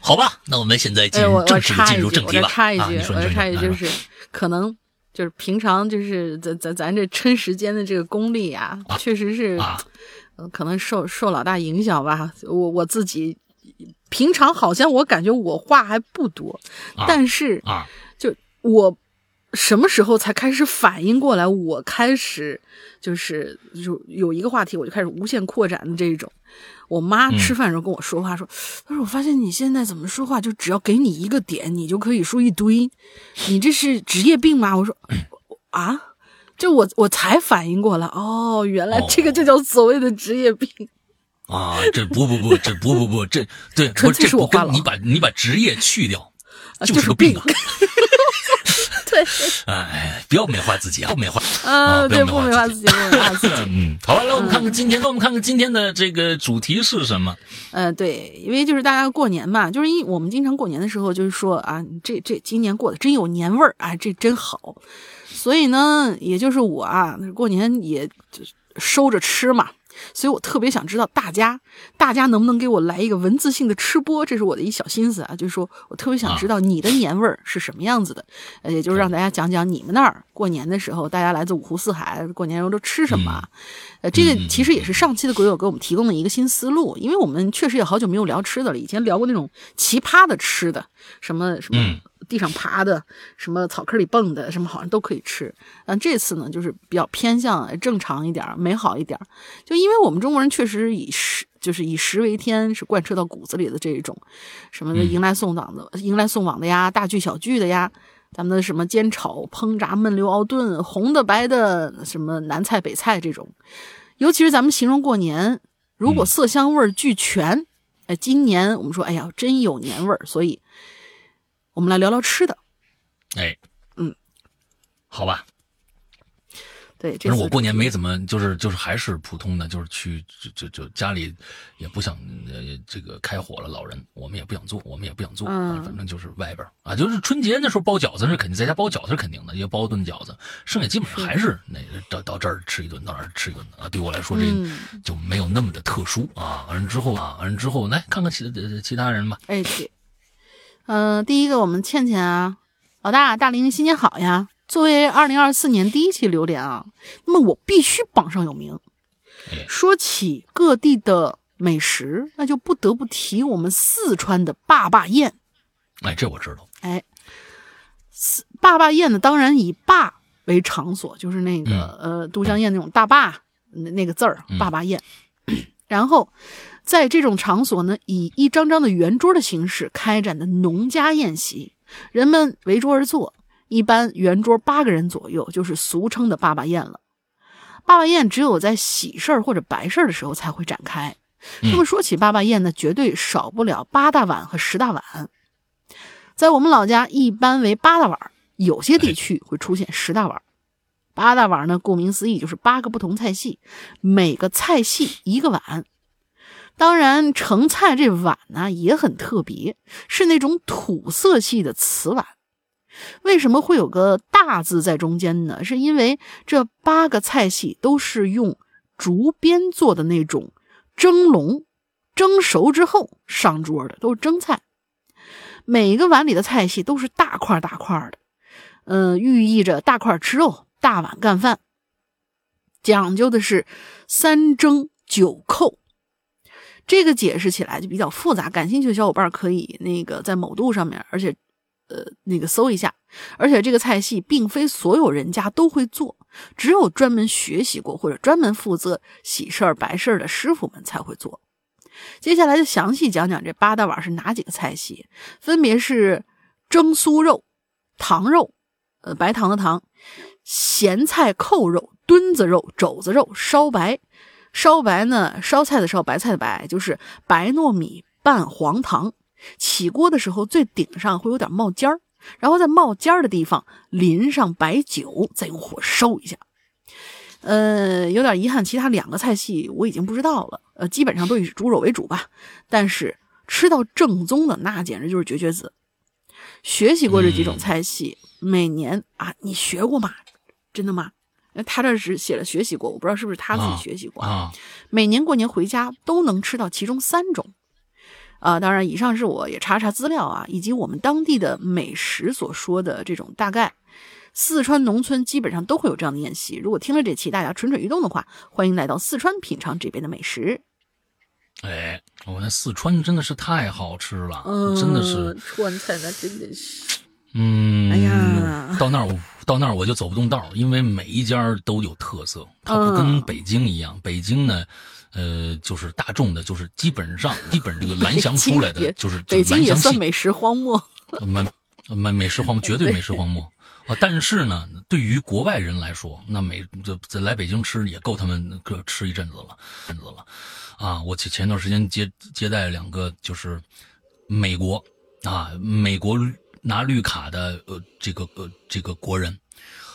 好吧，那我们现在进入正式的进入正题吧。插一句，我插一句，就是可能就是平常就是咱咱咱这抻时间的这个功力啊，确实是，可能受受老大影响吧。我我自己平常好像我感觉我话还不多，但是啊，就我。什么时候才开始反应过来？我开始就是就有一个话题，我就开始无限扩展的这种。我妈吃饭时候跟我说话说：“她说我发现你现在怎么说话，就只要给你一个点，你就可以说一堆。你这是职业病吗？”我说：“啊，就我我才反应过来，哦，原来这个就叫所谓的职业病啊！这不不不，这不不不，这对，纯粹是我跟你把你把职业去掉，就是个病啊。”对，哎，不要美化自己啊，不美化啊，对，不美化自己，不美化自己。嗯，好了，那我们看看今天，那我们看看今天的这个主题是什么？呃，对，因为就是大家过年嘛，就是因我们经常过年的时候，就是说啊，这这今年过得真有年味儿啊，这真好。所以呢，也就是我啊，过年也收着吃嘛。所以我特别想知道大家，大家能不能给我来一个文字性的吃播？这是我的一小心思啊，就是说我特别想知道你的年味儿是什么样子的，呃，也就是让大家讲讲你们那儿过年的时候，大家来自五湖四海，过年时候都吃什么？呃，这个其实也是上期的鬼友给我们提供的一个新思路，因为我们确实也好久没有聊吃的了，以前聊过那种奇葩的吃的，什么什么。地上爬的，什么草坑里蹦的，什么好像都可以吃。但这次呢，就是比较偏向正常一点、美好一点。就因为我们中国人确实以食，就是以食为天，是贯彻到骨子里的这一种，什么迎来送往的、迎来送往的呀，大聚小聚的呀，咱们的什么煎炒烹炸焖溜熬炖，红的白的，什么南菜北菜这种。尤其是咱们形容过年，如果色香味俱全，哎，今年我们说，哎呀，真有年味儿，所以。我们来聊聊吃的，哎，嗯，好吧，对，其实我过年没怎么，就是就是还是普通的，就是去就就就家里也不想呃这个开火了，老人我们也不想做，我们也不想做，反正就是外边啊，就是春节那时候包饺子是肯定在家包饺子是肯定的，也包顿饺子，剩下基本上还是那到到这儿吃一顿，到那儿吃一顿啊。对我来说这就没有那么的特殊啊。完了之后啊，完了之后来看看其其他人吧。哎，对。嗯，第一个我们倩倩啊，老大大林新年好呀！作为二零二四年第一期榴莲啊，那么我必须榜上有名。说起各地的美食，那就不得不提我们四川的坝坝宴。哎，这我知道。哎，坝坝宴呢，当然以坝为场所，就是那个呃都江堰那种大坝那那个字儿，坝坝宴。然后。在这种场所呢，以一张张的圆桌的形式开展的农家宴席，人们围桌而坐，一般圆桌八个人左右，就是俗称的“爸爸宴”了。爸爸宴只有在喜事儿或者白事儿的时候才会展开。那么说起爸爸宴呢，绝对少不了八大碗和十大碗。在我们老家，一般为八大碗，有些地区会出现十大碗。八大碗呢，顾名思义就是八个不同菜系，每个菜系一个碗。当然，盛菜这碗呢也很特别，是那种土色系的瓷碗。为什么会有个大字在中间呢？是因为这八个菜系都是用竹编做的那种蒸笼，蒸熟之后上桌的，都是蒸菜。每个碗里的菜系都是大块大块的，嗯，寓意着大块吃肉，大碗干饭。讲究的是三蒸九扣。这个解释起来就比较复杂，感兴趣的小伙伴可以那个在某度上面，而且，呃，那个搜一下。而且这个菜系并非所有人家都会做，只有专门学习过或者专门负责喜事儿白事儿的师傅们才会做。接下来就详细讲讲这八大碗是哪几个菜系，分别是蒸酥肉、糖肉，呃，白糖的糖，咸菜扣肉、墩子肉、肘子肉、烧白。烧白呢？烧菜的烧，白菜的白，就是白糯米拌黄糖。起锅的时候，最顶上会有点冒尖儿，然后在冒尖儿的地方淋上白酒，再用火烧一下。呃，有点遗憾，其他两个菜系我已经不知道了。呃，基本上都以猪肉为主吧。但是吃到正宗的，那简直就是绝绝子。学习过这几种菜系，每年啊，你学过吗？真的吗？他这是写了学习过，我不知道是不是他自己学习过啊。每年过年回家都能吃到其中三种。啊，当然，以上是我也查查资料啊，以及我们当地的美食所说的这种大概。四川农村基本上都会有这样的宴席。如果听了这期大家蠢蠢欲动的话，欢迎来到四川品尝这边的美食。哎，我那四川真的是太好吃了，真的是川菜那真的是，嗯，哎呀，到那儿到那儿我就走不动道，因为每一家都有特色，它不跟北京一样，北京呢。呃，就是大众的，就是基本上，基本这个蓝翔出来的，就是北京也算美食荒漠，美美美食荒漠，绝对美食荒漠啊！但是呢，对于国外人来说，那美这来北京吃也够他们个吃一阵子了，阵子了啊！我前前段时间接接待两个，就是美国啊，美国拿绿卡的呃这个呃这个国人，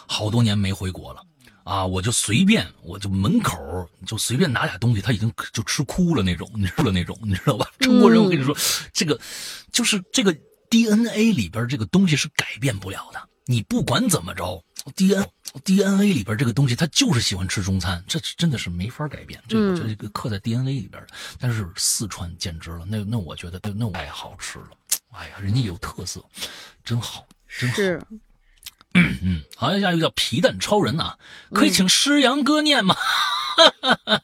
好多年没回国了。啊，我就随便，我就门口就随便拿俩东西，他已经就吃哭了那种，你知道那种，你知道吧？中国人，我跟你说，这个就是这个 DNA 里边这个东西是改变不了的。你不管怎么着，DNA DNA 里边这个东西，他就是喜欢吃中餐，这真的是没法改变，这个这个刻在 DNA 里边的。但是四川简直了，那那我觉得那那太好吃了，哎呀，人家有特色，真好，真好。嗯嗯，好像下一个叫皮蛋超人啊，可以请师阳哥念吗？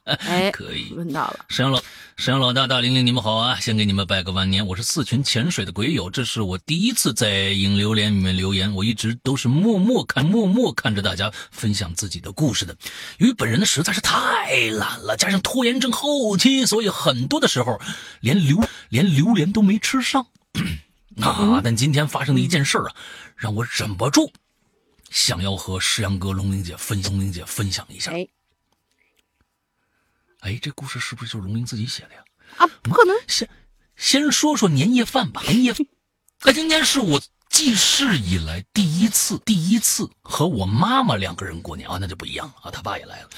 哎，可以，问到了。沈阳老，沈阳老大大玲玲，你们好啊！先给你们拜个晚年。我是四群潜水的鬼友，这是我第一次在影榴莲里面留言。我一直都是默默看，默默看着大家分享自己的故事的。由于本人呢实在是太懒了，加上拖延症后期，所以很多的时候连榴连榴莲都没吃上 啊。但今天发生的一件事啊，让我忍不住。想要和石阳哥、龙玲姐分龙玲姐分享一下。哎，哎，这故事是不是就是龙玲自己写的呀？啊，不可能。先先说说年夜饭吧。年夜饭，那今天是我记事以来第一次，第一次和我妈妈两个人过年啊，那就不一样了啊。他爸也来了。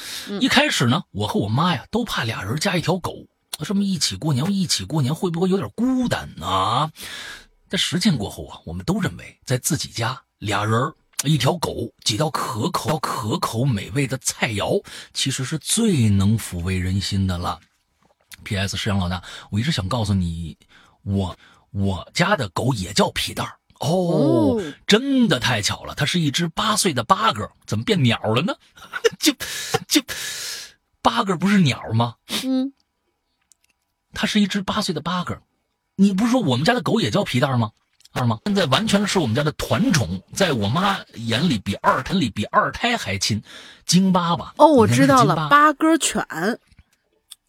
一开始呢，我和我妈呀都怕俩人加一条狗，这么一起过年，一起过年会不会有点孤单呢？在实践过后啊，我们都认为在自己家俩人。一条狗，几道可口可口美味的菜肴，其实是最能抚慰人心的了。P.S. 石阳老大，我一直想告诉你，我我家的狗也叫皮蛋哦，真的太巧了，它是一只八岁的八哥，怎么变鸟了呢？就就八哥不是鸟吗？嗯，它是一只八岁的八哥。你不是说我们家的狗也叫皮蛋吗？二吗？现在完全是我们家的团宠，在我妈眼里比二胎里比二胎还亲，京巴吧？哦，我知道了，八哥犬。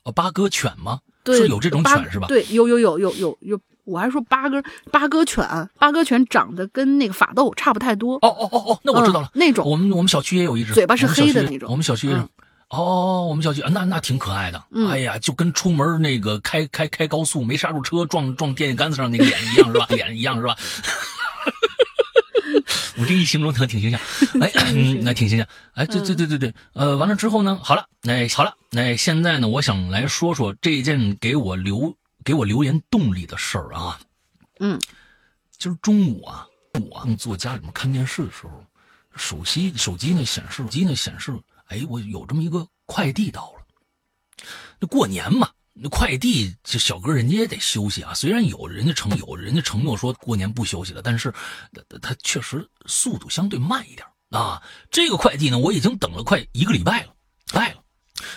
哦，八哥犬吗？对，有这种犬是吧？对，有有有有有有，我还说八哥八哥犬，八哥犬长得跟那个法斗差不太多。哦哦哦哦，那我知道了，那种我们我们小区也有一只，嘴巴是黑的那种。我们小区也有。哦，我们小区那那挺可爱的，哎呀，就跟出门那个开开开高速没刹住车撞撞电线杆子上那个脸一样是吧？脸一样是吧？我这一形容他挺形象，哎，那挺形象，哎，对对对对对，呃，完了之后呢，好了，那好了，那现在呢，我想来说说这件给我留给我留言动力的事儿啊，嗯，今儿中午啊，我坐家里面看电视的时候，手机手机那显示手机那显示。哎，我有这么一个快递到了。那过年嘛，那快递这小哥人家也得休息啊。虽然有人家承有人家承诺说过年不休息了，但是他确实速度相对慢一点啊。这个快递呢，我已经等了快一个礼拜了，拜了。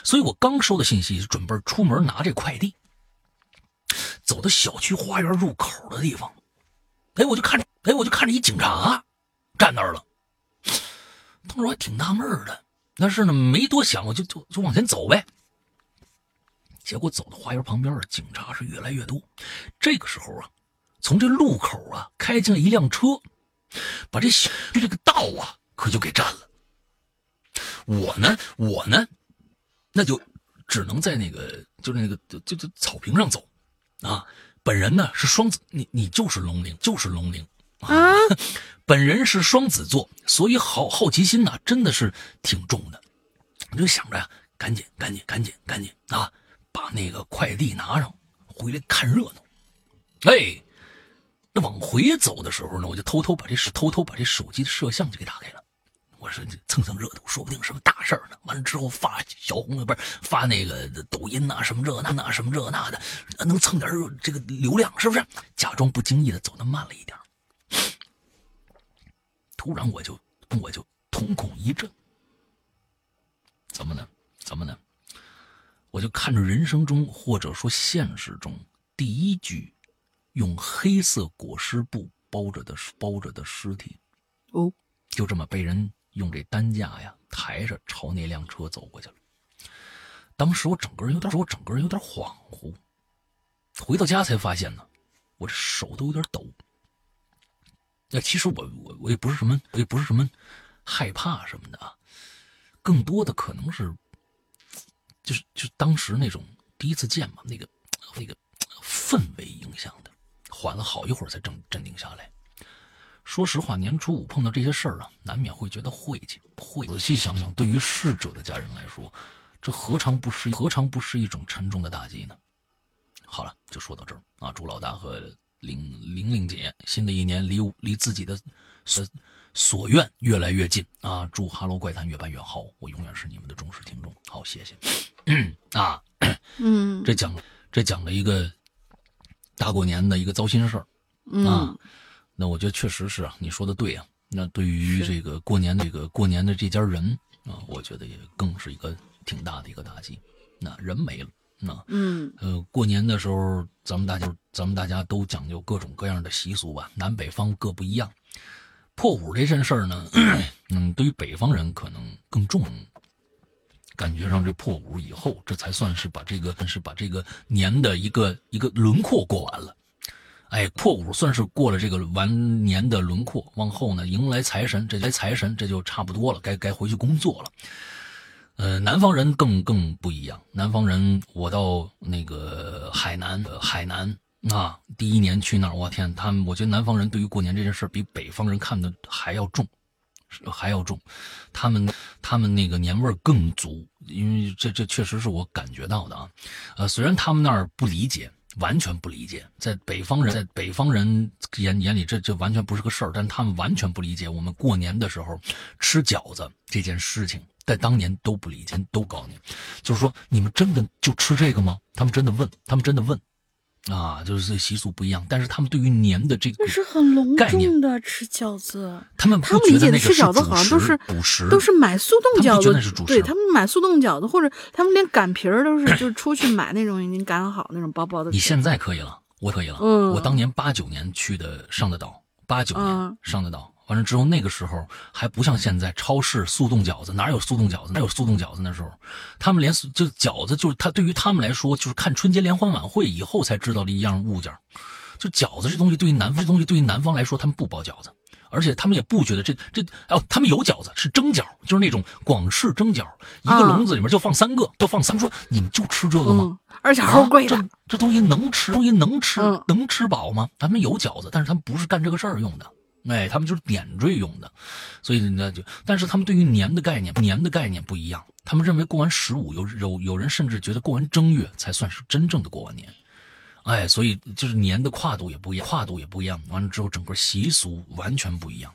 所以我刚收到信息，准备出门拿这快递。走到小区花园入口的地方，哎，我就看着，哎，我就看着一警察站那儿了。当时我还挺纳闷的。但是呢，没多想，我就就就往前走呗。结果走到花园旁边警察是越来越多。这个时候啊，从这路口啊开进了一辆车，把这小这个道啊可就给占了。我呢，我呢，那就只能在那个就是那个就就草坪上走啊。本人呢是双子，你你就是龙灵，就是龙灵啊。本人是双子座，所以好好奇心呐，真的是挺重的。我就想着呀，赶紧赶紧赶紧赶紧啊，把那个快递拿上，回来看热闹。哎，那往回走的时候呢，我就偷偷把这偷偷把这手机的摄像就给打开了。我说蹭蹭热度，说不定什么大事呢。完了之后发小红不是发那个抖音呐，什么这那那什么这那的，能蹭点这个流量，是不是？假装不经意的走的慢了一点。突然我就我就瞳孔一震，怎么呢？怎么呢？我就看着人生中或者说现实中第一具用黑色裹尸布包着的包着的尸体，哦，就这么被人。用这担架呀抬着朝那辆车走过去了。当时我整个人有点，我整个人有点恍惚。回到家才发现呢，我这手都有点抖。那其实我我我也不是什么，我也不是什么害怕什么的啊，更多的可能是，就是就当时那种第一次见嘛，那个那个氛围影响的，缓了好一会儿才镇镇定下来。说实话，年初五碰到这些事儿啊，难免会觉得晦气。晦气，仔细想想，对于逝者的家人来说，这何尝不是何尝不是一种沉重的打击呢？好了，就说到这儿啊！祝老大和玲玲玲姐新的一年离离自己的所所愿越来越近啊！祝《哈喽怪谈》越办越好，我永远是你们的忠实听众。好，谢谢。啊，嗯，这讲这讲了一个大过年的一个糟心事儿啊。那我觉得确实是啊，你说的对啊。那对于这个过年这个过年的这家人啊，我觉得也更是一个挺大的一个打击。那人没了，那嗯呃，过年的时候，咱们大家咱们大家都讲究各种各样的习俗吧，南北方各不一样。破五这件事儿呢，嗯，对于北方人可能更重，感觉上这破五以后，这才算是把这个是把这个年的一个一个轮廓过完了。哎，破五算是过了这个完年的轮廓，往后呢迎来财神，这来财神这就差不多了，该该回去工作了。呃，南方人更更不一样，南方人我到那个海南，海南啊，第一年去那儿，我天，他们我觉得南方人对于过年这件事比北方人看的还要重，还要重，他们他们那个年味更足，因为这这确实是我感觉到的啊。呃，虽然他们那儿不理解。完全不理解，在北方人，在北方人眼眼里，这这完全不是个事儿。但他们完全不理解我们过年的时候吃饺子这件事情，在当年都不理解，都告诉你，就是说你们真的就吃这个吗？他们真的问，他们真的问。啊，就是习俗不一样，但是他们对于年的这个那是很隆重的吃饺子。他们他们理解的吃饺子好像都是补食，都是买速冻饺子。对他们买速冻饺子，或者他们连擀皮儿都是就是出去买那种已经擀好那种薄薄的。你现在可以了，我可以了。嗯，我当年八九年去的上的岛，八九年上的岛。完了之后，那个时候还不像现在，超市速冻饺子哪有速冻饺子？哪有速冻饺子？那时候，他们连就饺子，就是他对于他们来说，就是看春节联欢晚会以后才知道的一样物件。就饺子这东西，对于南方这东西，对于南方来说，他们不包饺子，而且他们也不觉得这这哦，他们有饺子是蒸饺，就是那种广式蒸饺，一个笼子里面就放三个，就放三。说你们就吃这个吗？而且好贵的，这东西能吃？东西能吃？能吃饱吗？咱们有饺子，但是他们不是干这个事儿用的。哎，他们就是点缀用的，所以呢就，但是他们对于年的概念，年的概念不一样。他们认为过完十五，有有有人甚至觉得过完正月才算是真正的过完年。哎，所以就是年的跨度也不一样，跨度也不一样。完了之后，整个习俗完全不一样。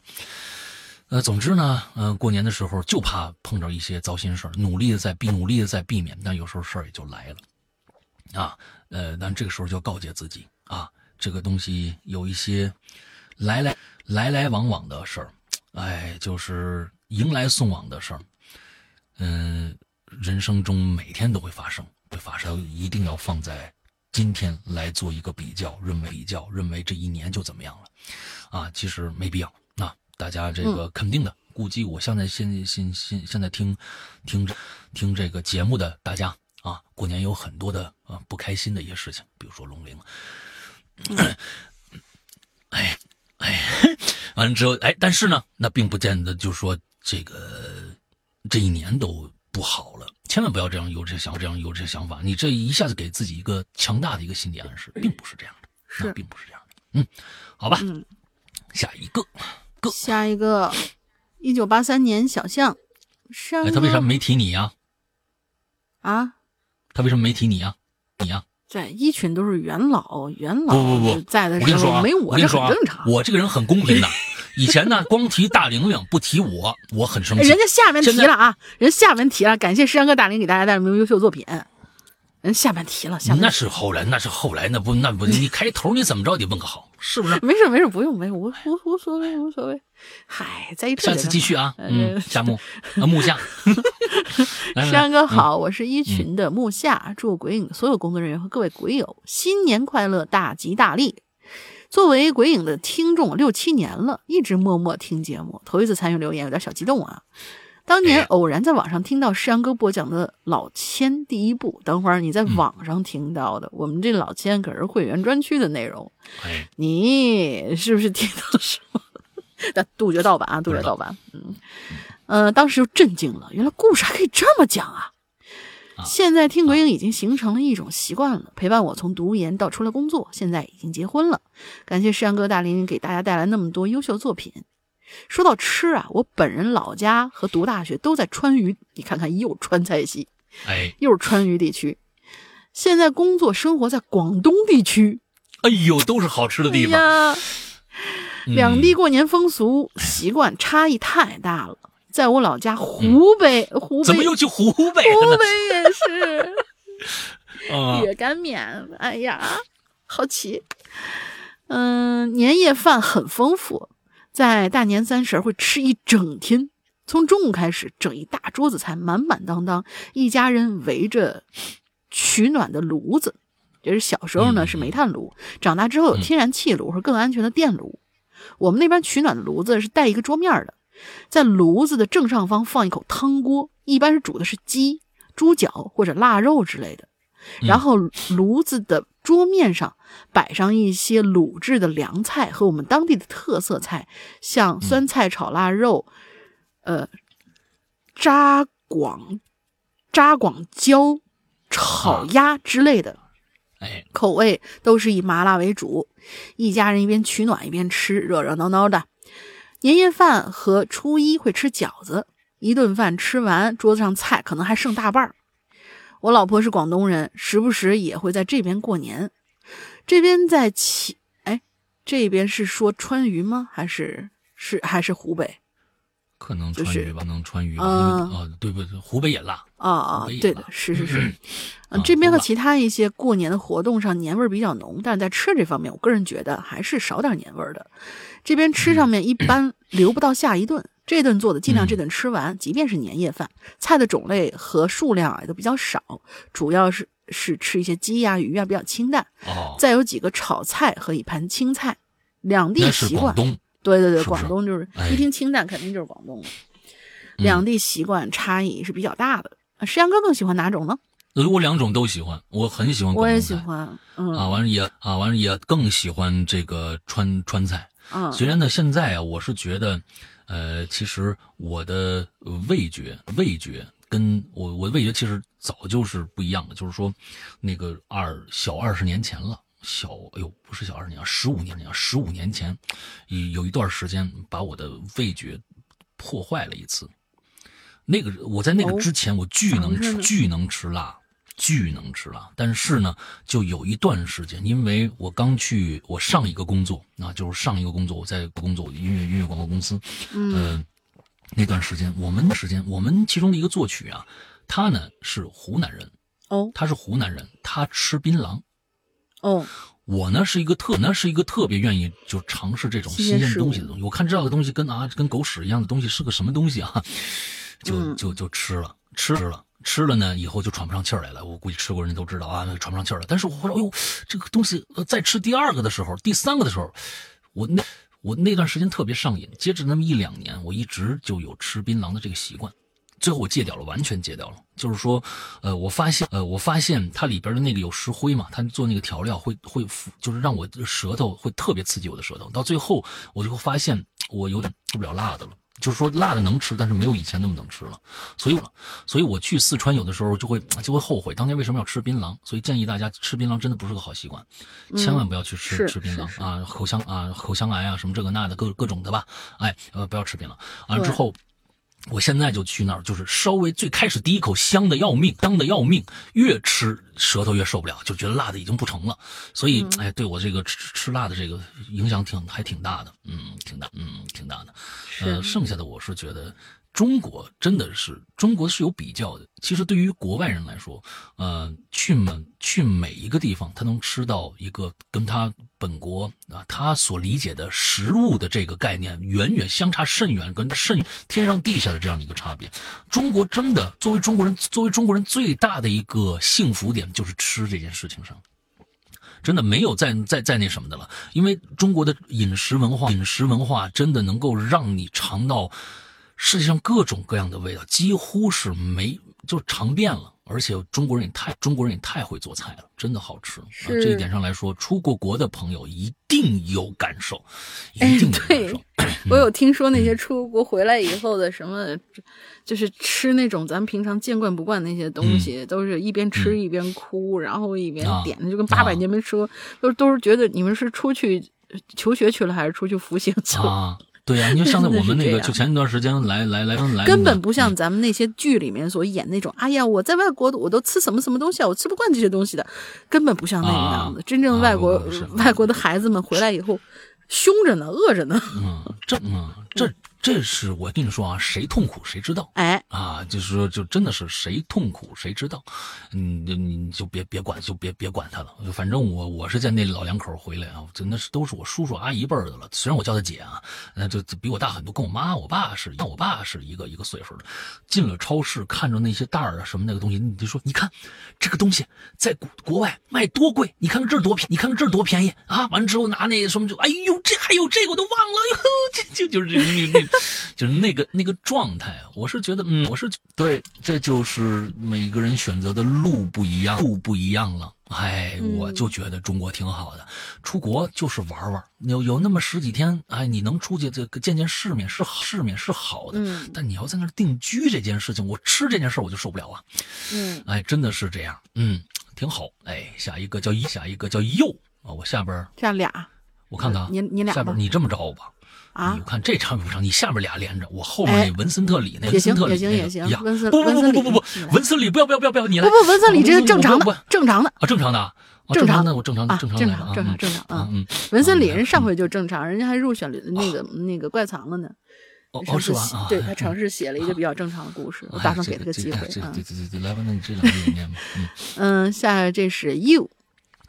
呃，总之呢，嗯，过年的时候就怕碰着一些糟心事儿，努力的在避，努力的在避免，但有时候事儿也就来了。啊，呃，但这个时候就要告诫自己啊，这个东西有一些来来。来来往往的事儿，哎，就是迎来送往的事儿，嗯，人生中每天都会发生，会发生，一定要放在今天来做一个比较，认为比较，认为这一年就怎么样了，啊，其实没必要。那大家这个肯定的，估计我现在现现现现在听听听这个节目的大家啊，过年有很多的啊不开心的一些事情，比如说龙鳞，哎。哎，完了之后，哎，但是呢，那并不见得就说这个这一年都不好了。千万不要这样有这想这样有这想法，你这一下子给自己一个强大的一个心理暗示，并不是这样的，是，并不是这样的。嗯，好吧，嗯，下一个，个下一个，一九八三年小象，哎，他为什么没提你呀？啊？他为什么没提你呀？你呀？在一群都是元老，元老不不不在的时候我跟你说啊，没这我跟你说啊很正常。，我这个人很公平的。以前呢，光提大玲玲不提我，我很生气。哎人家下面提了啊，人下面提了，感谢石阳哥大玲给大家带来的优秀作品。人下面提了，下面那是后来，那是后来，那不那不，你开头你怎么着得问个好，是不是？没事没事，不用没有，无无无所谓无所谓。嗨，在一这下次继续啊，呃嗯，夏木，啊木下，来来 山哥好，我是一群的木夏，祝鬼影所有工作人员和各位鬼友新年快乐，大吉大利。作为鬼影的听众六七年了，一直默默听节目，头一次参与留言，有点小激动啊。当年哎偶然在网上听到山哥播讲的《老千》第一部，等会儿你在网上听到的，我们这老千可是会员专区的内容，哎，你是不是听到什么？但杜绝盗版啊，杜绝盗版。嗯，呃，当时就震惊了，原来故事还可以这么讲啊！啊现在听鬼影已经形成了一种习惯了，陪伴我从读研到出来工作，现在已经结婚了。感谢石阳哥大林给大家带来那么多优秀作品。说到吃啊，我本人老家和读大学都在川渝，你看看又川菜系，哎，又是川渝地区。现在工作生活在广东地区，哎呦，都是好吃的地方。两地过年风俗习惯差异太大了。在我老家湖北，湖北嗯怎么又去湖北湖？北也是 啊，热干面，哎呀，好奇。嗯，年夜饭很丰富，在大年三十儿会吃一整天，从中午开始整一大桌子菜，满满当当，一家人围着取暖的炉子。就是小时候呢嗯是煤炭炉，长大之后有嗯天然气炉和更安全的电炉。我们那边取暖的炉子是带一个桌面儿的，在炉子的正上方放一口汤锅，一般是煮的是鸡、猪脚或者腊肉之类的。然后炉子的桌面上摆上一些卤制的凉菜和我们当地的特色菜，像酸菜炒腊肉，呃，扎广扎广椒炒鸭之类的。哎，口味都是以麻辣为主，一家人一边取暖一边吃，热热闹闹的。年夜饭和初一会吃饺子，一顿饭吃完，桌子上菜可能还剩大半儿。我老婆是广东人，时不时也会在这边过年。这边在起哎，这边是说川渝吗？还是是还是湖北？可能就是川渝吧，能川渝啊，对不对？湖北也辣。啊啊，对的，是是是，这边和其他一些过年的活动上年味儿比较浓，但是在吃这方面，我个人觉得还是少点年味儿的。这边吃上面一般 留不到下一顿，这顿做的尽量这顿吃完，即便是年夜饭，菜的种类和数量啊也都比较少，主要是是吃一些鸡呀、鱼呀，比较清淡，哦，再有几个炒菜和一盘青菜，两地习惯。东。对对对，是是广东就是哎一听清淡，肯定就是广东了。嗯两地习惯差异是比较大的。啊石阳哥更喜欢哪种呢？呃我两种都喜欢，我很喜欢我也广东菜喜欢，嗯啊，完了也啊，完了也更喜欢这个川川菜。嗯，虽然呢，现在啊，我是觉得，呃，其实我的味觉味觉跟我我的味觉其实早就是不一样的，就是说，那个二小二十年前了。小哎呦，不是小二十年，十五年前，十五年前，有有一段时间把我的味觉破坏了一次。那个我在那个哦之前，我巨能吃，巨能吃辣，巨能吃辣。但是呢，就有一段时间，因为我刚去我上一个工作啊，就是上一个工作，我在工作音乐音乐广告公司，嗯呃，那段时间，我们的时间，我们其中的一个作曲啊，他呢是湖南人，哦他是湖南人，他吃槟榔。哦，我呢是一个特呢是一个特别愿意就尝试这种新鲜东西的东西。我看这样的东西跟啊跟狗屎一样的东西是个什么东西啊，就嗯就就吃了吃了吃了呢，以后就喘不上气儿来了。我估计吃过人都知道啊，喘不上气儿了。但是我后来，哎呦，这个东西呃再吃第二个的时候，第三个的时候，我那我那段时间特别上瘾，接着那么一两年，我一直就有吃槟榔的这个习惯。最后我戒掉了，完全戒掉了。就是说，呃，我发现，呃，我发现它里边的那个有石灰嘛，它做那个调料会会腐，就是让我舌头会特别刺激我的舌头。到最后，我就会发现我有点吃不了辣的了。就是说辣的能吃，但是没有以前那么能吃了。所以，所以我去四川有的时候就会就会后悔当年为什么要吃槟榔。所以建议大家吃槟榔真的不是个好习惯，千万不要去吃、是吃槟榔啊，口腔啊口腔癌啊什么这个那的各各种的吧。哎，呃，不要吃槟榔。完了之后。我现在就去那儿，就是稍微最开始第一口香的要命，香的要命，越吃舌头越受不了，就觉得辣的已经不成了。所以，哎，对我这个吃吃辣的这个影响挺还挺大的，嗯，挺大，嗯，挺大的。呃，剩下的我是觉得。中国真的是中国是有比较的。其实对于国外人来说，呃，去每去每一个地方，他能吃到一个跟他本国啊他所理解的食物的这个概念远远相差甚远，跟甚天上地下的这样的一个差别。中国真的作为中国人，作为中国人最大的一个幸福点就是吃这件事情上，真的没有再再再那什么的了。因为中国的饮食文化，饮食文化真的能够让你尝到。世界上各种各样的味道几乎是没就尝遍了，而且中国人也太中国人也太会做菜了，真的好吃。啊，这一点上来说，出过国的朋友一定有感受，一定有感受。我有听说那些出国回来以后的什么，就是吃那种咱平常见惯不惯那些东西，都是一边吃一边哭，然后一边点的，就跟八百年没吃过，都都是觉得你们是出去求学去了，还是出去服刑去了？对呀，你就像在 我们那个，就前一段时间来来来来，根本不像咱们那些剧里面所演那种。哎呀，我在外国我都吃什么什么东西啊，我吃不惯这些东西的，根本不像那个样子。真正外国外国的孩子们回来以后，凶着呢，饿着呢。嗯，这嗯这。这是我跟你说啊，谁痛苦谁知道。哎，啊，就是说，就真的是谁痛苦谁知道。嗯，就你就别别管，就别别管他了。反正我我是在那老两口回来啊，真的是都是我叔叔阿姨辈的了。虽然我叫他姐啊，那就比我大很多，跟我妈我爸是，跟我爸是一个一个岁数的。进了超市，看着那些袋儿啊什么那个东西，你就说，你看这个东西在国国外卖多贵，你看看这儿多便，你看看这儿多便宜啊！完了之后拿那什么就，哎呦，这还有这个我都忘了，哟，这就就是这那那。就是那个那个状态，我是觉得，嗯，我是对，这就是每个人选择的路不一样，路不一样了。哎，我就觉得中国挺好的，出国就是玩玩，有有那么十几天，哎，你能出去这个见见世面是世面是好的，但你要在那定居这件事情，我吃这件事我就受不了啊。嗯，哎，真的是这样，嗯，挺好。哎，下一个叫一，下一个叫右啊，我下边这样俩，我看看，你你俩下边你这么着吧。啊！你看这长不上？你下面俩连着，我后面那文森特里那文森特里也行也行也行。文森不不不不不不，文森里不要不要不要不要，你来不不文森里这是正常的正常的啊正常的正常的我正常正常正常正常正常啊嗯文森里人上回就正常，人家还入选了那个那个怪藏了呢。哦是吧？对他尝试写了一个比较正常的故事，我打算给他个机会啊。对对对对，来吧，那你这两个念吧。嗯，下来这是 you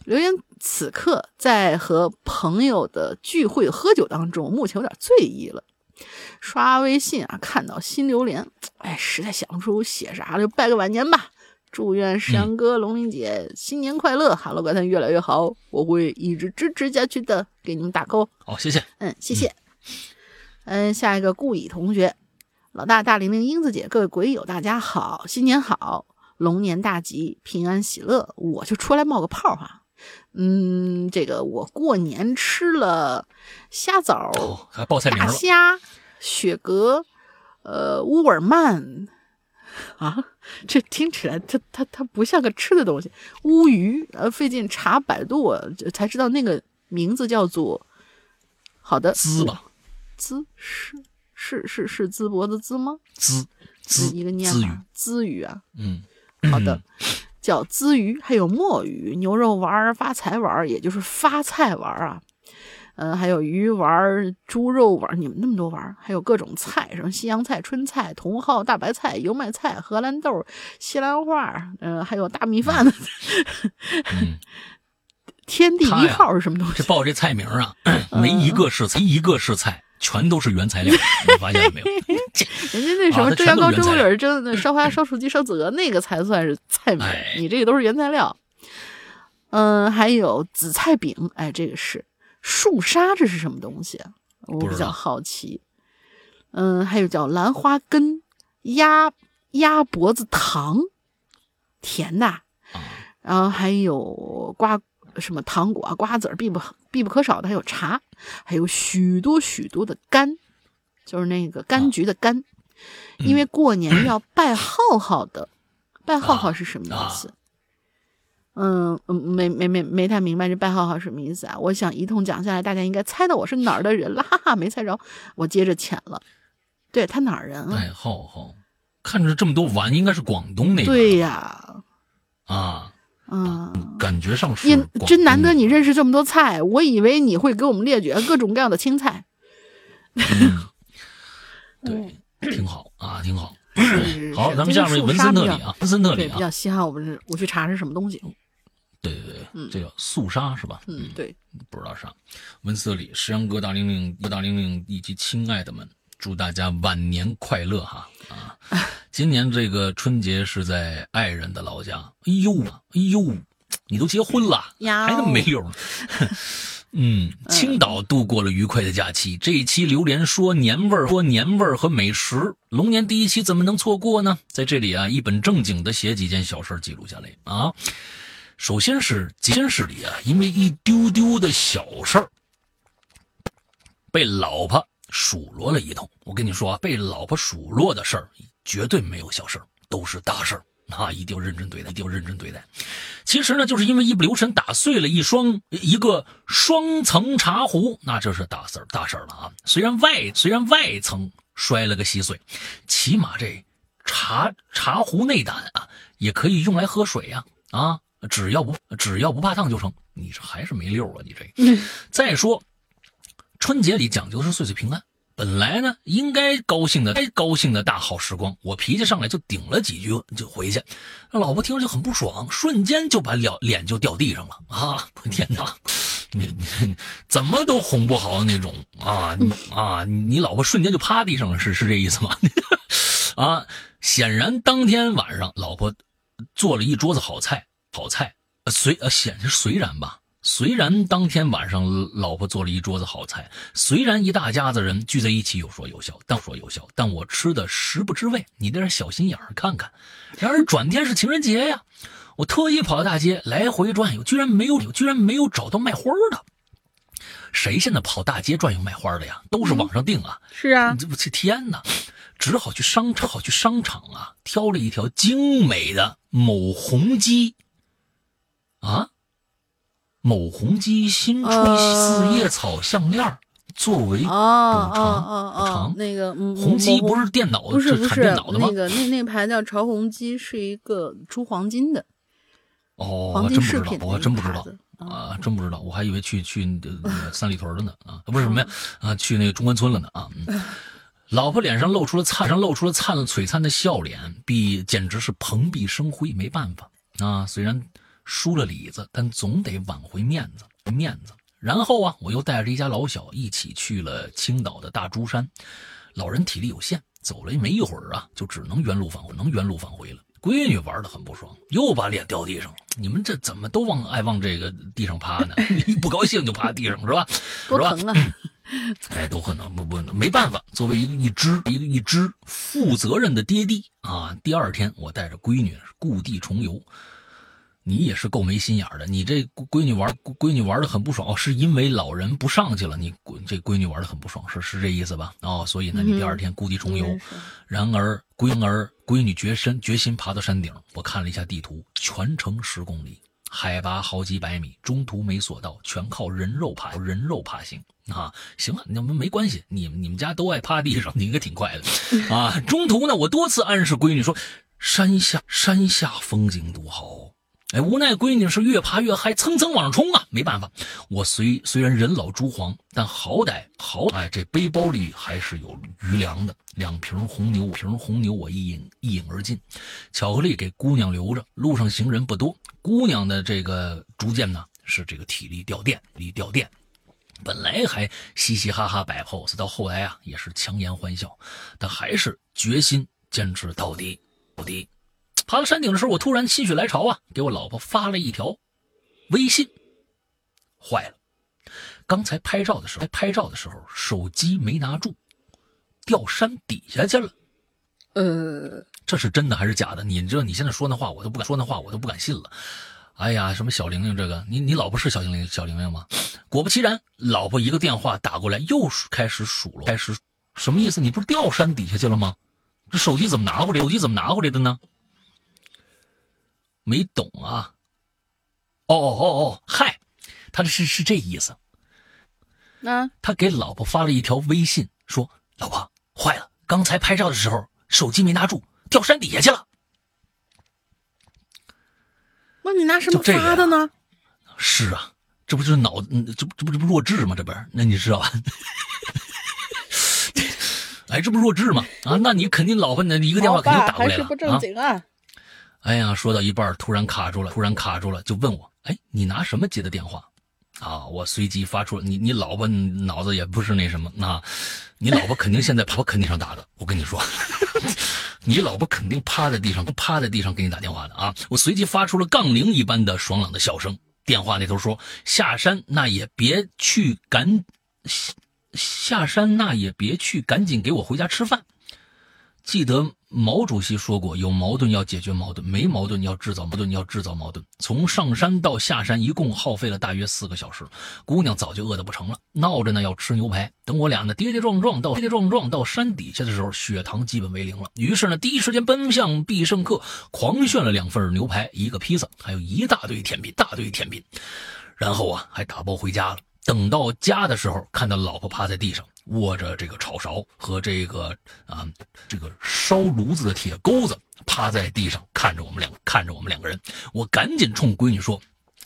留言。此刻在和朋友的聚会喝酒当中，目前有点醉意了。刷微信啊，看到新榴莲，哎，实在想不出写啥了，就拜个晚年吧。祝愿山哥、龙玲姐新年快乐哈喽怪谈越来越好，我会一直支持下去的，给你们打 call。好，谢谢。嗯，谢谢。嗯，下一个顾乙同学，老大、大玲玲、英子姐，各位鬼友大家好，新年好，龙年大吉，平安喜乐。我就出来冒个泡哈。嗯，这个我过年吃了虾枣、还报菜名大虾、雪蛤、呃乌尔曼啊，这听起来它它它不像个吃的东西。乌鱼，呃，费劲查百度才知道那个名字叫做好的滋吧？滋是是是是淄博的淄吗？滋滋一个念法，滋鱼啊。嗯，好的。叫滋鱼，还有墨鱼、牛肉丸、发财丸，也就是发菜丸啊。嗯，还有鱼丸、猪肉丸，你们那么多丸，还有各种菜，什么西洋菜、春菜、茼蒿、大白菜、油麦菜、荷兰豆、西兰花，嗯，还有大米饭。天地一号是什么东西？这报这菜名啊，没一个是菜，一个是菜。全都是原材料，你发现没有？人家那什么蒸羊羔、蒸猪蹄、蒸那烧花、烧雏鸡、烧子鹅，那个才算是菜 名。你这个都是原材料。嗯，还有紫菜饼，哎，这个是树沙，这是什么东西？我比较好奇。嗯，还有叫兰花根鸭鸭脖子糖，甜的。然后还有瓜。什么糖果啊、瓜子儿必不必不可少的，还有茶，还有许多许多的柑，就是那个柑橘的柑。因为过年要拜浩浩的，拜浩浩是什么意思？嗯嗯，没没没没太明白这拜浩浩什么意思啊？我想一通讲下来，大家应该猜到我是哪儿的人了，哈哈，没猜着，我接着浅了。对他哪儿人啊？拜浩浩，看着这么多碗，应该是广东那边对呀，啊，嗯。感觉上是你真难得你认识这么多菜，我以为你会给我们列举各种各样的青菜。嗯，对，挺好啊，挺好。好，咱们下面这个文森特里啊，文森特，里啊，比较稀罕。我们是我去查是什么东西。对对对，嗯这叫肃杀是吧？嗯，对，不知道啥。文森特里、石阳哥、大玲玲、大玲玲以及亲爱的们，祝大家晚年快乐哈啊！今年这个春节是在爱人的老家。哎呦，哎呦，你都结婚了，呀还那么没溜呢。嗯，青岛度过了愉快的假期。这一期榴莲说年味儿，说年味儿和美食，龙年第一期怎么能错过呢？在这里啊，一本正经的写几件小事记录下来啊。首先是监视里啊，因为一丢丢的小事儿，被老婆数落了一通。我跟你说啊，被老婆数落的事儿绝对没有小事儿，都是大事儿啊！一定要认真对待，一定要认真对待。其实呢，就是因为一不留神打碎了一双一个双层茶壶，那这是大事儿大事儿了啊！虽然外虽然外层摔了个稀碎，起码这茶茶壶内胆啊也可以用来喝水呀啊只要不只要不怕烫就成。你这还是没溜啊，你这。再说，春节里讲究的是岁岁平安。本来呢，应该高兴的，该高兴的大好时光，我脾气上来就顶了几句就回去，老婆听着就很不爽，瞬间就把脸脸就掉地上了啊！我天哪，你你怎么都哄不好那种啊啊！你老婆瞬间就趴地上了，是是这意思吗？啊，显然当天晚上老婆做了一桌子好菜，好菜，呃虽呃显是虽然吧。虽然当天晚上老婆做了一桌子好菜，虽然一大家子人聚在一起有说有笑，但说有笑，但我吃的食不知味，你点小心眼儿看看。然而转天是情人节呀，我特意跑到大街来回转悠，居然没有，居然没有找到卖花的。谁现在跑大街转悠卖花的呀？都是网上订啊。是啊，这不去天哪，只好去商场，好去商场啊，挑了一条精美的某红鸡，啊，某红鸡新春呃四叶草项链儿作为哦哦补偿哦哦补偿，那个嗯红鸡不是电脑是不是电脑的吗那？个那那牌叫潮红鸡，是一个出黄金的哦，我真不知道金饰品，我真不知道。啊，真不知道，我还以为去去 三里屯了呢啊，不是什么呀啊，去那个中关村了呢啊。嗯老婆脸上露出了灿上露出了灿璀璨的笑脸，比简直是蓬荜生辉。没办法啊，虽然输了里子，但总得挽回面子面子。然后啊，我又带着一家老小一起去了青岛的大珠山。老人体力有限，走了没一会儿啊，就只能原路返回，能原路返回了。闺女玩的很不爽，又把脸掉地上了。你们这怎么都往爱往这个地上趴呢？一不高兴就趴地上是吧？多疼啊！哎，都可能不不没办法，作为一个一只一个一只负责任的爹地啊，第二天我带着闺女故地重游。你也是够没心眼儿的，你这闺女玩闺女玩的很不爽，哦，是因为老人不上去了，你闺这闺女玩的很不爽，是是这意思吧？哦，所以呢，你第二天故地重游。然而闺儿闺女决心决心爬到山顶，我看了一下地图，全程十公里，海拔好几百米，中途没索道，全靠人肉爬人肉爬行啊！行了，你们没关系，你们你们家都爱趴地上，你应该挺快的啊！中途呢，我多次暗示闺女说，山下山下风景独好。哎，无奈闺女是越爬越嗨，蹭蹭往上冲啊！没办法，我虽虽然人老珠黄，但好歹好哎，这背包里还是有余粮的。两瓶红牛，五瓶红牛我一饮一饮而尽，巧克力给姑娘留着。路上行人不多，姑娘的这个逐渐呢是这个体力掉电，力掉电。本来还嘻嘻哈哈摆 pose，到后来啊也是强颜欢笑，但还是决心坚持到底，到底。爬到山顶的时候，我突然心血来潮啊，给我老婆发了一条微信。坏了，刚才拍照的时候，拍照的时候手机没拿住，掉山底下去了。呃，这是真的还是假的？你知道你现在说那话，我都不敢说那话，我都不敢信了。哎呀，什么小玲玲这个，你你老婆是小玲玲小玲玲吗？果不其然，老婆一个电话打过来，又开始数落，开始什么意思？你不是掉山底下去了吗？这手机怎么拿回来？手机怎么拿回来的呢？没懂啊？哦哦哦哦，嗨，他这是是这意思。那他给老婆发了一条微信，说：“老婆，坏了，刚才拍照的时候手机没拿住，掉山底下去了。那你拿什么发的呢？是啊，这不就是脑，这不这不这不弱智吗？这不是？那你知道吧？哎，这不弱智吗？啊，那你肯定老婆，那一个电话肯定打过来了啊！哎呀，说到一半突然卡住了，突然卡住了，就问我，哎，你拿什么接的电话？啊，我随即发出，你你老婆脑子也不是那什么啊，你老婆肯定现在趴肯定上打的，我跟你说，你老婆肯定趴在地上，趴在地上给你打电话的啊！我随即发出了杠铃一般的爽朗的笑声。电话那头说：“下山那也别去赶下山那也别去，赶紧给我回家吃饭。”记得毛主席说过：“有矛盾要解决矛盾，没矛盾要制造矛盾，要制造矛盾。”从上山到下山，一共耗费了大约四个小时。姑娘早就饿得不成了，闹着呢要吃牛排。等我俩呢跌跌撞撞到跌跌撞撞到山底下的时候，血糖基本为零了。于是呢，第一时间奔向必胜客，狂炫了两份牛排，一个披萨，还有一大堆甜品，大堆甜品。然后啊，还打包回家了。等到家的时候，看到老婆趴在地上。握着这个炒勺和这个啊，这个烧炉子的铁钩子，趴在地上看着我们两看着我们两个人。我赶紧冲闺女说：“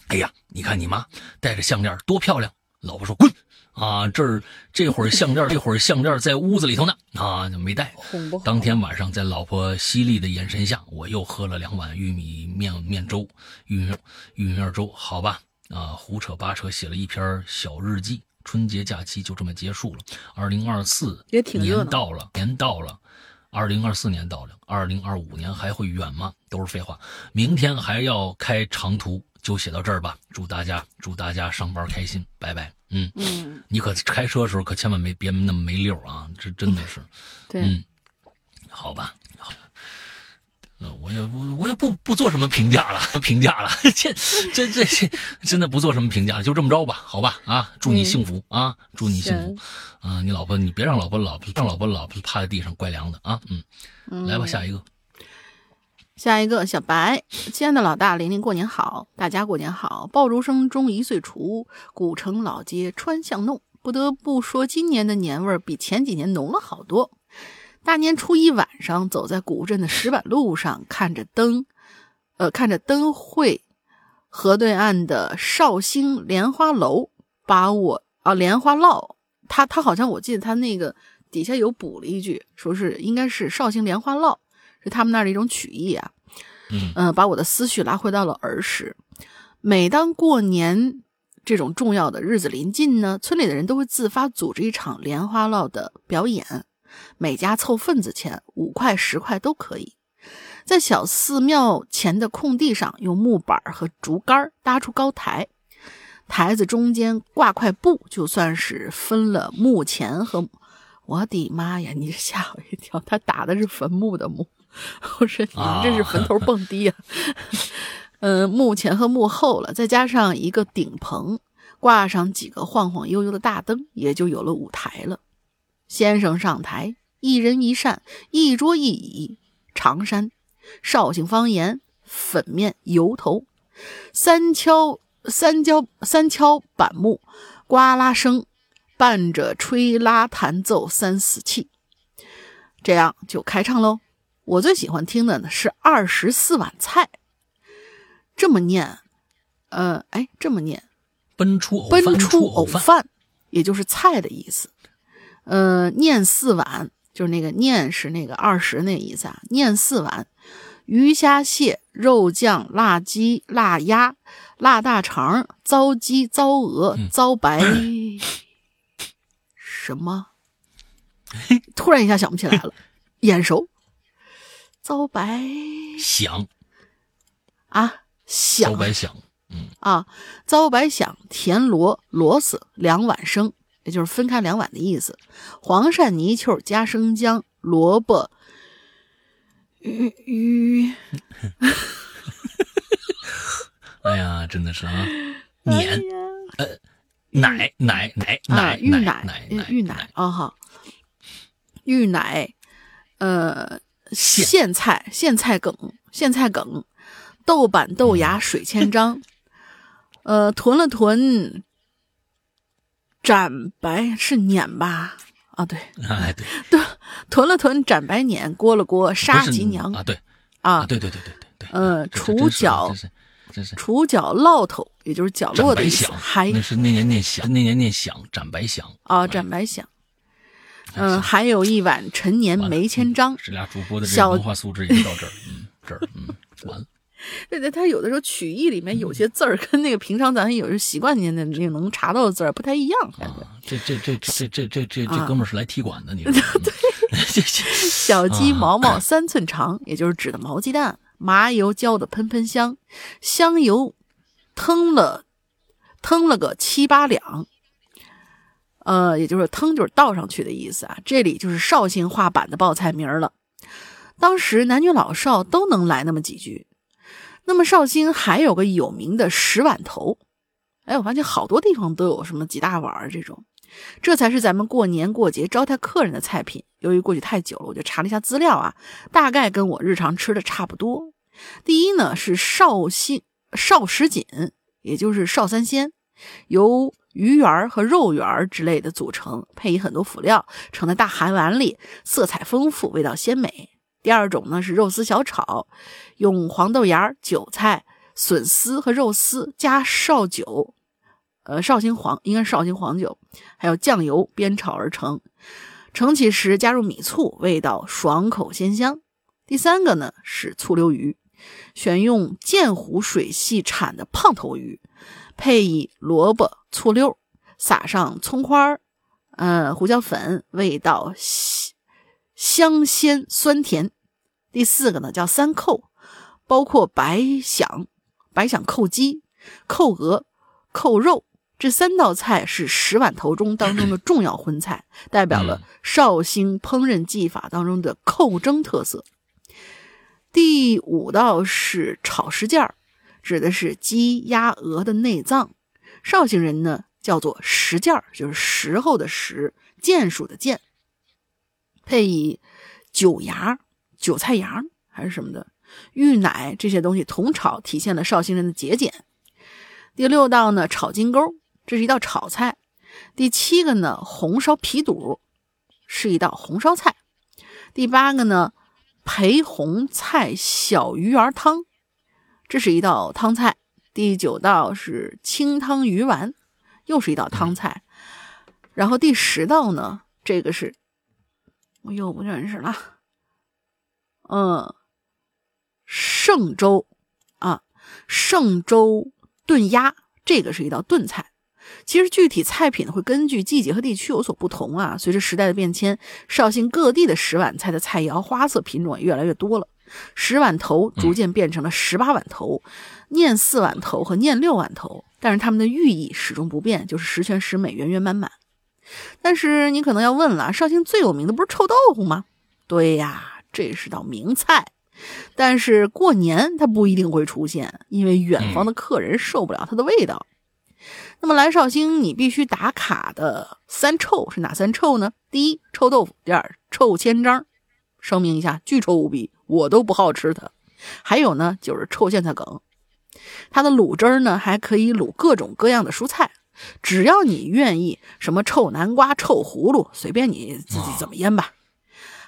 哎呀，你看你妈戴着项链多漂亮！”老婆说：“滚啊！这儿这会儿项链 这会儿项链在屋子里头呢啊，就没带。”当天晚上在老婆犀利的眼神下，我又喝了两碗玉米面面粥，玉米玉米面粥，好吧啊，胡扯八扯写了一篇小日记。春节假期就这么结束了，二零二四年到了，年到了，二零二四年到了，二零二五年还会远吗？都是废话。明天还要开长途，就写到这儿吧。祝大家，祝大家上班开心，拜拜。嗯嗯，你可开车的时候可千万没别那么没溜啊，这真的是。对，嗯，好吧。我也不，我也不不做什么评价了，评价了，这这这这，真的不做什么评价了，就这么着吧，好吧，啊，祝你幸福啊，祝你幸福，啊，你老婆，你别让老婆老让老婆老婆趴在地上怪凉的啊，嗯，来吧，下一个，下一个小白，亲爱的老大，玲玲过年好，大家过年好，爆竹声中一岁除，古城老街穿巷弄，不得不说，今年的年味儿比前几年浓了好多。大年初一晚上，走在古镇的石板路上，看着灯，呃，看着灯会，河对岸的绍兴莲花楼，把我啊莲花烙，他他好像我记得他那个底下有补了一句，说是应该是绍兴莲花烙，是他们那儿的一种曲艺啊，嗯，把我的思绪拉回到了儿时。每当过年这种重要的日子临近呢，村里的人都会自发组织一场莲花烙的表演。每家凑份子钱，五块十块都可以。在小寺庙前的空地上，用木板和竹竿搭出高台，台子中间挂块布，就算是分了墓前和……我的妈呀！你吓我一跳，他打的是坟墓的墓，我说你们这是坟头蹦迪啊！嗯，墓前和墓后了，再加上一个顶棚，挂上几个晃晃悠悠的大灯，也就有了舞台了。先生上台，一人一扇，一桌一椅。长衫，绍兴方言，粉面油头，三敲三敲三敲板木，呱啦声，伴着吹拉弹奏三四气，这样就开唱喽。我最喜欢听的呢是二十四碗菜，这么念，呃，哎，这么念，奔出奔出藕饭，也就是菜的意思。呃，念四碗，就是那个念是那个二十那意思啊。念四碗，鱼虾蟹肉酱辣鸡辣鸭辣大肠糟鸡糟鹅糟白什么？突然一下想不起来了，眼熟。糟白响啊响，糟白响，嗯啊，糟白响田螺螺丝两碗生。也就是分开两碗的意思，黄鳝泥鳅加生姜、萝卜、鱼鱼。哎呀，真的是啊，碾呃，奶奶奶奶玉奶奶玉奶啊哈，玉奶呃苋菜苋菜梗苋菜梗豆瓣豆芽水千张，呃囤了囤。斩白是碾吧？啊，对，哎，对，对囤了囤斩白撵，锅了锅杀吉娘。啊，对。啊，对对对对对对，嗯除角除角落头，也就是角落的意思，还那是那年念响，那年念响，斩白响。啊斩白响。哎嗯，行还有一碗陈年梅千张。这俩主播的这小个文化素质也就到这儿，嗯，这儿，嗯，完了，对 对，他有的时候曲艺里面有些字儿跟那个平常咱有时候习惯念的那个能查到的字儿不太一样。啊，这这这这这这这啊这哥们儿是来踢馆的，你 说？对，小鸡啊毛毛三寸长，也就是指的毛鸡蛋，麻油浇的喷喷香，香油腾了腾了个七八两，呃，也就是腾就是倒上去的意思啊。这里就是绍兴话版的报菜名儿了。当时男女老少都能来那么几句。那么绍兴还有个有名的十碗头，哎，我发现好多地方都有什么几大碗这种。这才是咱们过年过节招待客人的菜品。由于过去太久了，我就查了一下资料啊，大概跟我日常吃的差不多。第一呢是绍兴绍什锦，也就是绍三鲜，由鱼圆儿和肉圆儿之类的组成，配以很多辅料，盛在大寒碗里，色彩丰富，味道鲜美。第二种呢是肉丝小炒，用黄豆芽、韭菜、笋丝和肉丝加绍酒，呃，绍兴黄应该是绍兴黄酒，还有酱油煸炒而成。盛起时加入米醋，味道爽口鲜香。第三个呢是醋溜鱼，选用建湖水系产的胖头鱼，配以萝卜、醋溜，撒上葱花儿，呃，胡椒粉，味道香鲜酸甜。第四个呢叫三扣，包括白响、白响扣鸡、扣鹅、扣肉。这三道菜是十碗头中当中的重要荤菜，代表了绍兴烹饪技法当中的扣蒸特色。第五道是炒什件儿，指的是鸡、鸭、鹅的内脏。绍兴人呢叫做什件儿，就是时候的时，件数的件，配以酒芽、韭菜芽还是什么的，芋奶这些东西同炒，体现了绍兴人的节俭。第六道呢炒金钩，这是一道炒菜。第七个呢红烧皮肚，是一道红烧菜。第八个呢培红菜小鱼圆汤，这是一道汤菜。第九道是清汤鱼丸，又是一道汤菜。然后第十道呢，这个是我又不认识了。嗯，嵊州啊，嵊州炖鸭，这个是一道炖菜。其实具体菜品会根据季节和地区有所不同啊。随着时代的变迁，绍兴各地的十碗菜的菜肴花色品种也越来越多了。十碗头逐渐变成了十八碗头、念四碗头和念六碗头，但是它们的寓意始终不变，就是十全十美、圆圆满满。但是你可能要问了，绍兴最有名的不是臭豆腐吗？对呀，这是道名菜。但是过年它不一定会出现，因为远方的客人受不了它的味道。那么来绍兴，你必须打卡的三臭是哪三臭呢？第一，臭豆腐；第二，臭千张。声明一下，巨臭无比，我都不好吃它。还有呢，就是臭苋菜梗，它的卤汁儿呢还可以卤各种各样的蔬菜，只要你愿意，什么臭南瓜、臭葫芦，随便你自己怎么腌吧。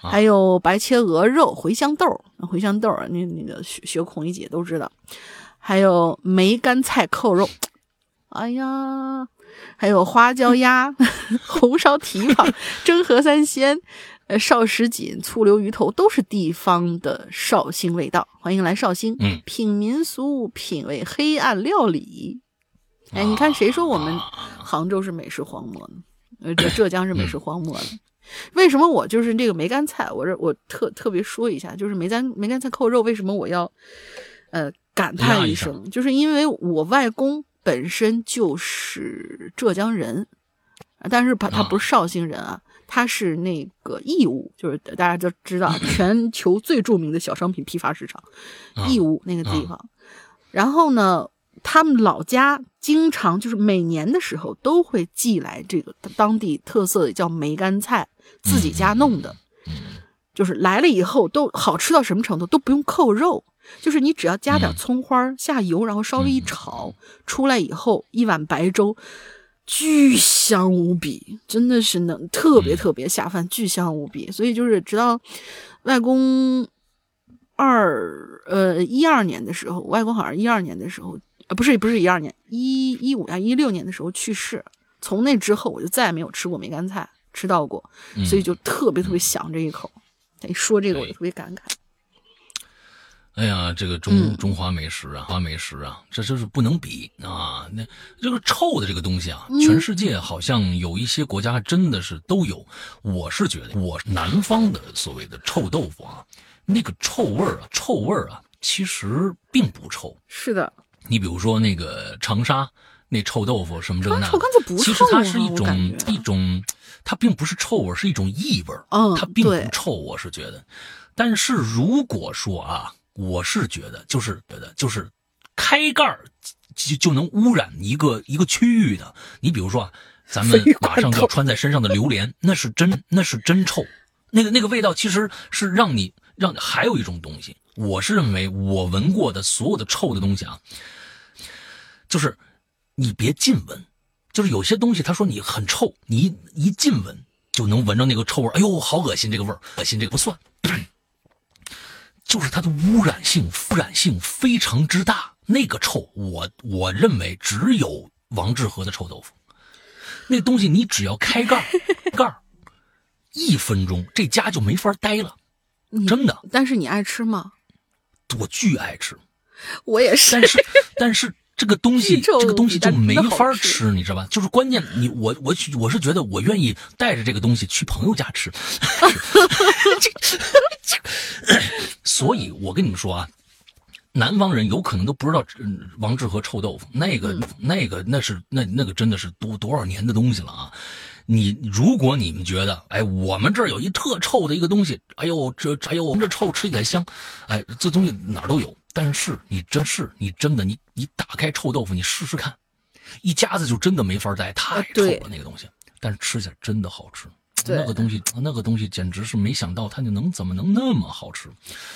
啊还有白切鹅肉、茴香豆，茴香豆啊，那那个学学孔乙己都知道。还有梅干菜扣肉，哎呀，还有花椒鸭、红烧蹄膀、蒸河三鲜。呃，绍什锦、醋溜鱼头都是地方的绍兴味道，欢迎来绍兴，嗯品民俗，品味黑暗料理。哎，你看谁说我们杭州是美食荒漠呢？呃，浙浙江是美食荒漠呢？为什么我就是这个梅干菜？我这我特特别说一下，就是梅干梅干菜扣肉，为什么我要呃感叹一声？就是因为我外公本身就是浙江人，但是他他不是绍兴人啊。他是那个义乌，就是大家都知道 全球最著名的小商品批发市场，义乌那个地方。然后呢，他们老家经常就是每年的时候都会寄来这个当地特色的叫梅干菜，自己家弄的，就是来了以后都好吃到什么程度，都不用扣肉，就是你只要加点葱花下油，然后稍微一炒，出来以后一碗白粥。巨香无比，真的是能特别特别下饭，巨香无比。所以就是直到外公二呃一二年的时候，外公好像一二年的时候，呃不是不是一二年，一一五啊一六年的时候去世。从那之后，我就再也没有吃过梅干菜，吃到过，所以就特别特别想这一口。他一说这个，我就特别感慨。哎呀，这个中中华美食啊，华美食啊，这就是不能比啊！那这个臭的这个东西啊，全世界好像有一些国家真的是都有。我是觉得，我南方的所谓的臭豆腐啊，那个臭味儿啊，臭味儿啊，其实并不臭。是的，你比如说那个长沙那臭豆腐什么这个那，其实它是一种一种，它并不是臭味，是一种异味嗯，它并不臭，我是觉得。但是如果说啊。我是觉得，就是觉得，就是开盖就就能污染一个一个区域的。你比如说啊，咱们马上就要穿在身上的榴莲，那是真那是真臭，那个那个味道其实是让你让还有一种东西，我是认为我闻过的所有的臭的东西啊，就是你别近闻，就是有些东西他说你很臭，你一一近闻就能闻着那个臭味，哎呦，好恶心这个味儿，恶心这个不算。就是它的污染性，污染性非常之大。那个臭，我我认为只有王致和的臭豆腐。那东西你只要开盖盖一分钟这家就没法待了，真的。但是你爱吃吗？我巨爱吃，我也是。但是但是这个东西这个东西就没法吃，你知道吧？就是关键，你我我我是觉得我愿意带着这个东西去朋友家吃。所以，我跟你们说啊，南方人有可能都不知道王致和臭豆腐，那个、那个、那是那那个真的是多多少年的东西了啊！你如果你们觉得，哎，我们这儿有一特臭的一个东西，哎呦，这哎呦，我们这臭吃起来香，哎，这东西哪儿都有。但是你真是你真的你你打开臭豆腐，你试试看，一家子就真的没法待，太臭了那个东西。但是吃起来真的好吃。那个东西，那个东西简直是没想到，它就能怎么能那么好吃？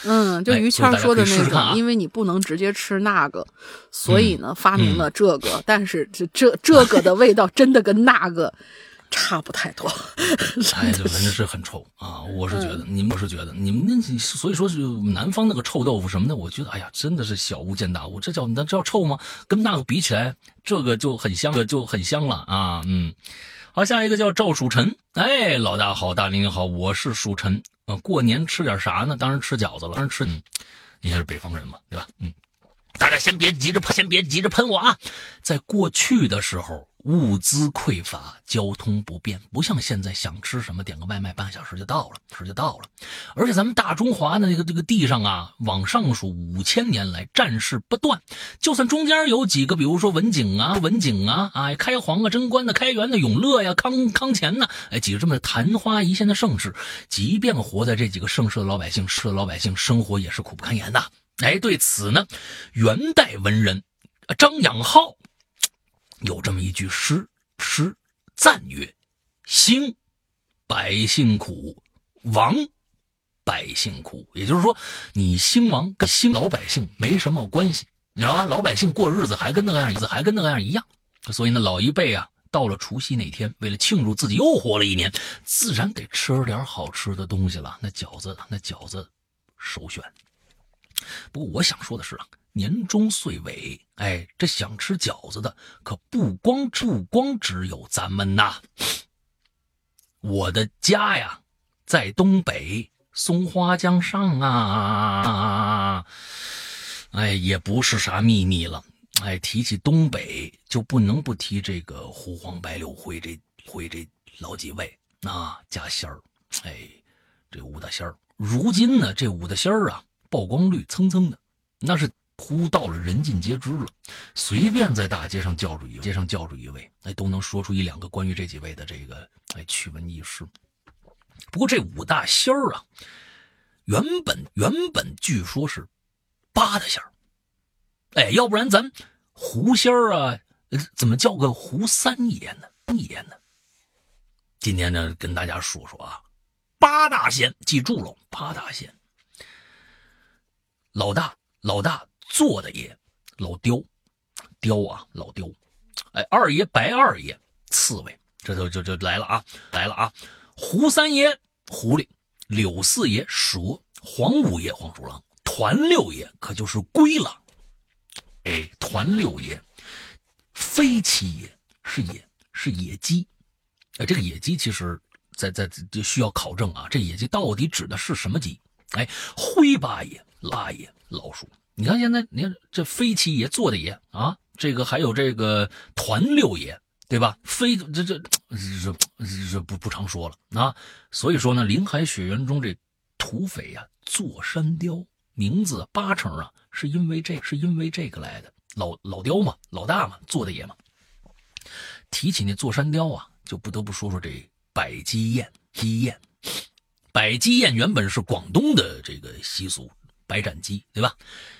嗯，就于谦说的那个，因为你不能直接吃那个，所以呢发明了这个。但是这这这个的味道真的跟那个差不太多。哎，这反正是很臭啊！我是觉得，你们是觉得，你们那所以说是南方那个臭豆腐什么的，我觉得哎呀，真的是小巫见大巫。这叫那叫臭吗？跟那个比起来，这个就很香，就很香了啊！嗯。好，下一个叫赵蜀臣。哎，老大好，大林好，我是蜀臣。啊，过年吃点啥呢？当然吃饺子了。当然吃，你也是北方人嘛，对吧？嗯，大家先别急着喷，先别急着喷我啊。在过去的时候。物资匮乏，交通不便，不像现在想吃什么点个外卖，半个小时就到了，吃就到了。而且咱们大中华的这个这个地上啊，往上数五千年来战事不断，就算中间有几个，比如说文景啊、文景啊、哎开皇啊、贞观的、开元的、永乐呀、康康乾呐，哎几个这么昙花一现的盛世，即便活在这几个盛世的老百姓，吃的老百姓生活也是苦不堪言的。哎，对此呢，元代文人张养浩。有这么一句诗诗赞曰：“兴百姓苦，亡百姓苦。”也就是说，你兴亡跟兴老百姓没什么关系，你知道吧？老百姓过日子还跟那个样子，还跟那个样一样。所以呢，老一辈啊，到了除夕那天，为了庆祝自己又活了一年，自然得吃点好吃的东西了。那饺子，那饺子首选。不过我想说的是啊。年终岁尾，哎，这想吃饺子的可不光不光只有咱们呐。我的家呀，在东北松花江上啊，哎，也不是啥秘密了。哎，提起东北，就不能不提这个胡黄白柳灰这灰这老几位啊，家仙儿，哎，这武大仙儿。如今呢，这武大仙儿啊，曝光率蹭蹭的，那是。呼到了人尽皆知了，随便在大街上叫住一街上叫住一位，哎，都能说出一两个关于这几位的这个哎趣闻轶事。不过这五大仙儿啊，原本原本据说是八大仙儿，哎，要不然咱胡仙儿啊，怎么叫个胡三爷呢？爷呢？今天呢，跟大家说说啊，八大仙，记住了，八大仙，老大，老大。做的爷，老刁，刁啊，老刁，哎，二爷白二爷，刺猬，这就就就来了啊，来了啊！胡三爷狐狸，柳四爷蛇，黄五爷黄鼠狼，团六爷可就是龟了。哎，团六爷，飞七爷是野是野鸡。哎，这个野鸡其实，在在就需要考证啊，这野鸡到底指的是什么鸡？哎，灰八爷、八爷、老鼠。你看现在，你看这飞七爷做的爷啊，这个还有这个团六爷，对吧？飞这这这这这不不常说了啊。所以说呢，林海雪原中这土匪呀，坐山雕名字八成啊，是因为这是因为这个来的。老老雕嘛，老大嘛，做的爷嘛。提起那坐山雕啊，就不得不说说这百鸡宴。鸡宴，百鸡宴原本是广东的这个习俗。白斩鸡，对吧？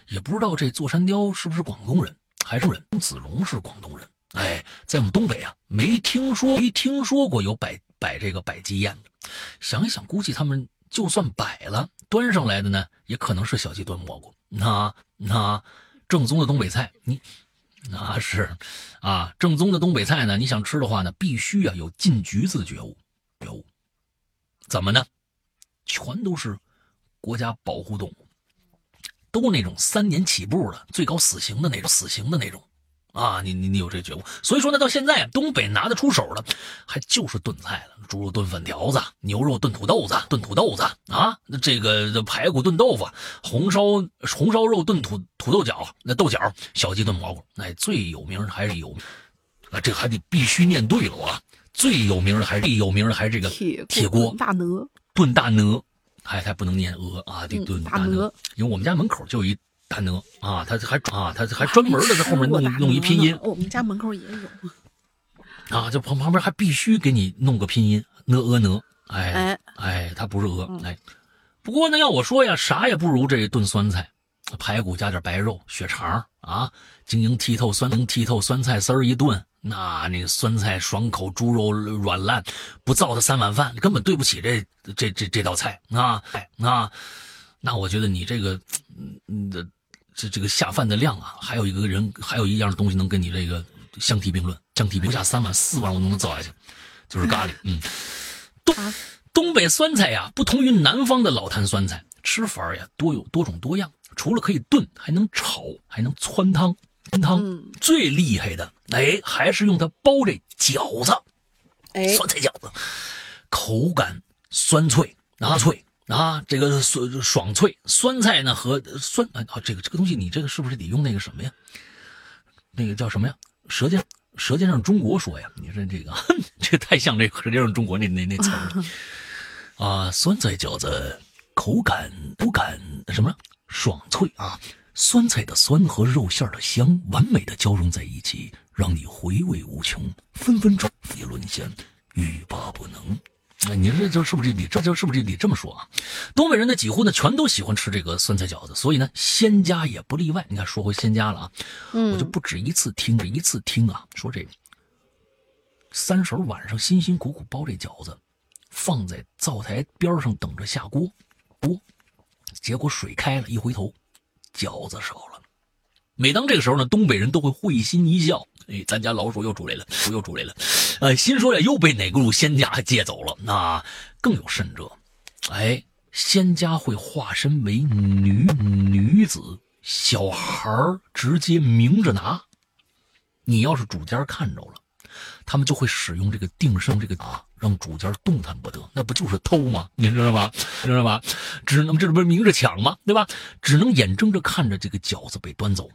也不知道这座山雕是不是广东人，还是人？子龙是广东人。哎，在我们东北啊，没听说，没听说过有摆摆这个摆鸡宴的。想一想，估计他们就算摆了，端上来的呢，也可能是小鸡炖蘑菇。那那正宗的东北菜，你那是啊，正宗的东北菜呢，你想吃的话呢，必须啊有进局子的觉悟。觉悟怎么呢？全都是国家保护动物。都那种三年起步的，最高死刑的那种，死刑的那种，啊，你你你有这觉悟？所以说呢，到现在东北拿得出手的，还就是炖菜了，猪肉炖粉条子，牛肉炖土豆子，炖土豆子啊，这个排骨炖豆腐，红烧红烧肉炖土土豆角，那豆角，小鸡炖蘑菇，哎，最有名的还是有，啊，这还得必须念对了啊，最有名的还是最有名的还是这个铁锅大鹅炖大鹅。还还不能念鹅啊，得炖大鹅，因为我们家门口就有一大鹅啊，他还啊，他还专门的在后面弄弄一拼音。我们家门口也有。啊，就旁旁边还必须给你弄个拼音，呢鹅呢，哎哎，它不是鹅哎。不过呢，要我说呀，啥也不如这炖酸菜，排骨加点白肉，血肠啊，晶莹剔透酸剔透酸菜丝儿一炖。那那个酸菜爽口，猪肉软烂，不造的三碗饭，根本对不起这这这这道菜啊！哎啊，那我觉得你这个，嗯的这这个下饭的量啊，还有一个人，还有一样东西能跟你这个相提并论，相提并下三碗四碗我都能造下去，就是咖喱。嗯，东东北酸菜呀，不同于南方的老坛酸菜，吃法呀多有多种多样，除了可以炖，还能炒，还能汆汤。汆汤最厉害的，哎，还是用它包这饺子，哎，酸菜饺子，口感酸脆啊脆啊，这个酸爽脆。酸菜呢和酸啊，这个这个东西，你这个是不是得用那个什么呀？那个叫什么呀？舌尖舌尖上中国说呀，你说这个 这太像这舌尖上中国那那那词了 啊！酸菜饺子口感口感什么爽脆啊？酸菜的酸和肉馅的香完美的交融在一起，让你回味无穷，分分钟你沦陷，欲罢不能。哎，你这就是不是你这就是不是你这么说啊？东北人呢几乎呢全都喜欢吃这个酸菜饺子，所以呢仙家也不例外。你看说回仙家了啊，我就不止一次听着一次听啊，说这三婶晚上辛辛苦苦包这饺子，放在灶台边上等着下锅，锅，结果水开了，一回头。饺子少了，每当这个时候呢，东北人都会会心一笑。哎，咱家老鼠又出来了，鼠又出来了。哎，心说呀，又被哪个路仙家借走了。那更有甚者，哎，仙家会化身为女女子，小孩直接明着拿。你要是主家看着了，他们就会使用这个定身这个啊。让主家动弹不得，那不就是偷吗？你知道吗？知道吗？只能这不是明着抢吗？对吧？只能眼睁着看着这个饺子被端走。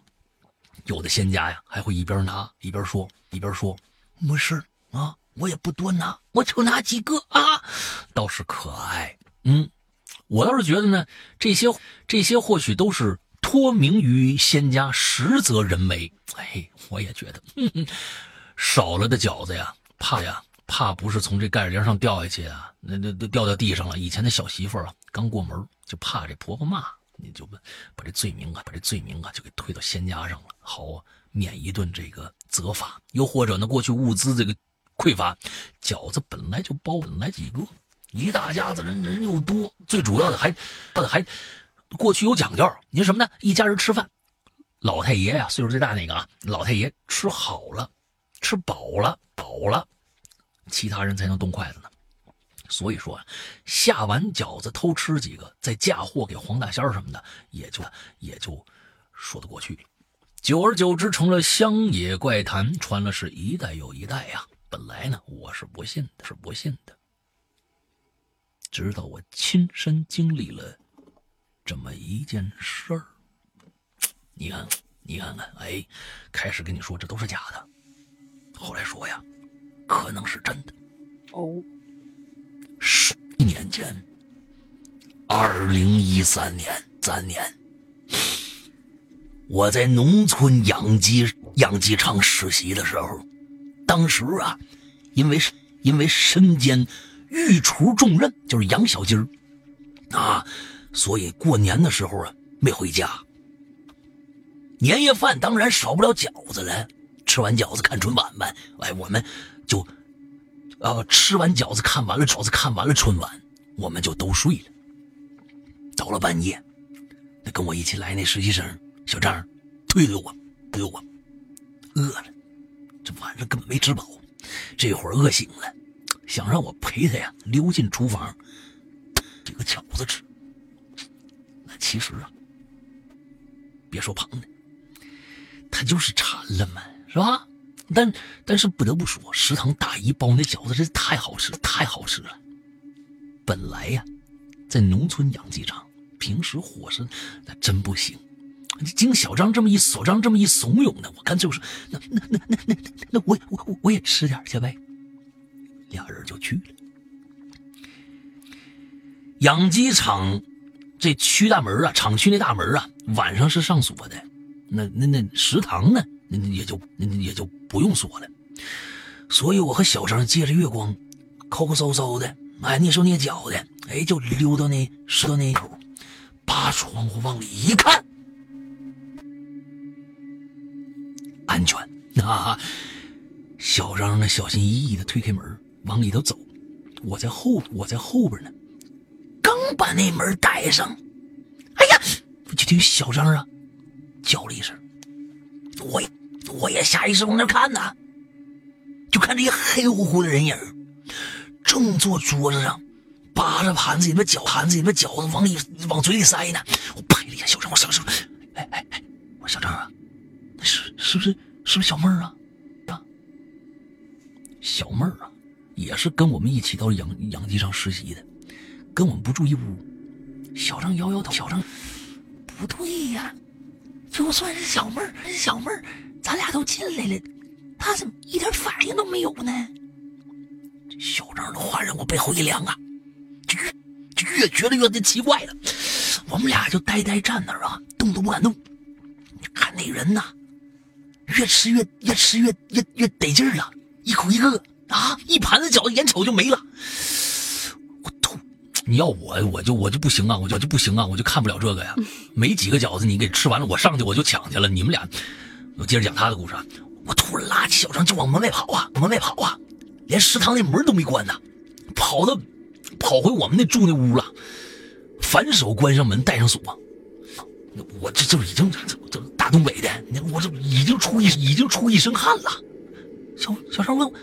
有的仙家呀，还会一边拿一边说，一边说：“没事啊，我也不多拿，我就拿几个啊，倒是可爱。”嗯，我倒是觉得呢，这些这些或许都是托名于仙家，实则人为。哎，我也觉得，少了的饺子呀，怕呀。怕不是从这盖帘上掉下去啊？那那都掉到地上了。以前的小媳妇啊，刚过门就怕这婆婆骂，你就把把这罪名啊，把这罪名啊，就给推到仙家上了，好啊免一顿这个责罚。又或者呢，过去物资这个匮乏，饺子本来就包本来几个，一大家子人人又多，最主要的还还过去有讲究，你什么呢？一家人吃饭，老太爷呀，岁数最大那个啊，老太爷吃好了，吃饱了，饱了。其他人才能动筷子呢。所以说啊，下完饺子偷吃几个，再嫁祸给黄大仙什么的，也就也就说得过去。久而久之，成了乡野怪谈，传了是一代又一代呀。本来呢，我是不信的，是不信的。直到我亲身经历了这么一件事儿，你看，你看看，哎，开始跟你说这都是假的，后来说呀，可能是真的。哦，十年前，二零一三年三年，我在农村养鸡养鸡场实习的时候，当时啊，因为因为身兼御厨重任，就是养小鸡儿啊，所以过年的时候啊没回家。年夜饭当然少不了饺子了，吃完饺子看春晚呗。哎，我们就。呃，吃完饺子，看完了饺子，看完了春晚，我们就都睡了。到了半夜，那跟我一起来那实习生小张推推我，推我，饿了，这晚上根本没吃饱，这会儿饿醒了，想让我陪他呀，溜进厨房，这个饺子吃。那其实啊，别说旁的，他就是馋了嘛，是吧？但但是不得不说，食堂大姨包那饺子真是太好吃，太好吃了。本来呀，在农村养鸡场，平时伙食那真不行。经小张这么一小张这么一怂恿呢，我干脆我说那那那那那那我我我也吃点去呗。俩人就去了。养鸡场这区大门啊，厂区那大门啊，晚上是上锁的。那那那食堂呢？那也就那也就不用说了，所以我和小张借着月光，抠抠搜搜的，哎，蹑手蹑脚的，哎，就溜到那石头那口，扒窗户往里一看，安全 啊！小张呢，小心翼翼的推开门，往里头走，我在后，我在后边呢，刚把那门带上，哎呀，我就听小张啊叫了一声，我。我也下意识往那看呢，就看这一黑乎乎的人影，正坐桌子上，扒着盘子里面饺盘子里面饺子往里往嘴里塞呢。我拍了一下小张，我小声说：“哎哎哎，我小张啊，那是是不是是不是小妹儿啊？啊，小妹儿啊，也是跟我们一起到养养鸡场实习的，跟我们不住一屋。小张摇摇头，小张不对呀，就算是小妹儿，小妹儿。”咱俩都进来了，他怎么一点反应都没有呢？这小张的话让我背后一凉啊，就越就越觉得越的奇怪了。我们俩就呆呆站那儿啊，动都不敢动。你看那人呐，越吃越越吃越越越得劲儿了，一口一个啊，一盘子饺子眼瞅就没了。我吐！你要我我就我就不行啊，我就就不行啊，我就看不了这个呀。没几个饺子你给吃完了，我上去我就抢去了。你们俩。我接着讲他的故事啊！我突然拉起小张就往门外跑啊，往门外跑啊，连食堂那门都没关呢，跑到跑回我们那住那屋了，反手关上门，带上锁。我这就已经这这大东北的，我这已经出一已经出一身汗了。小小张问我：“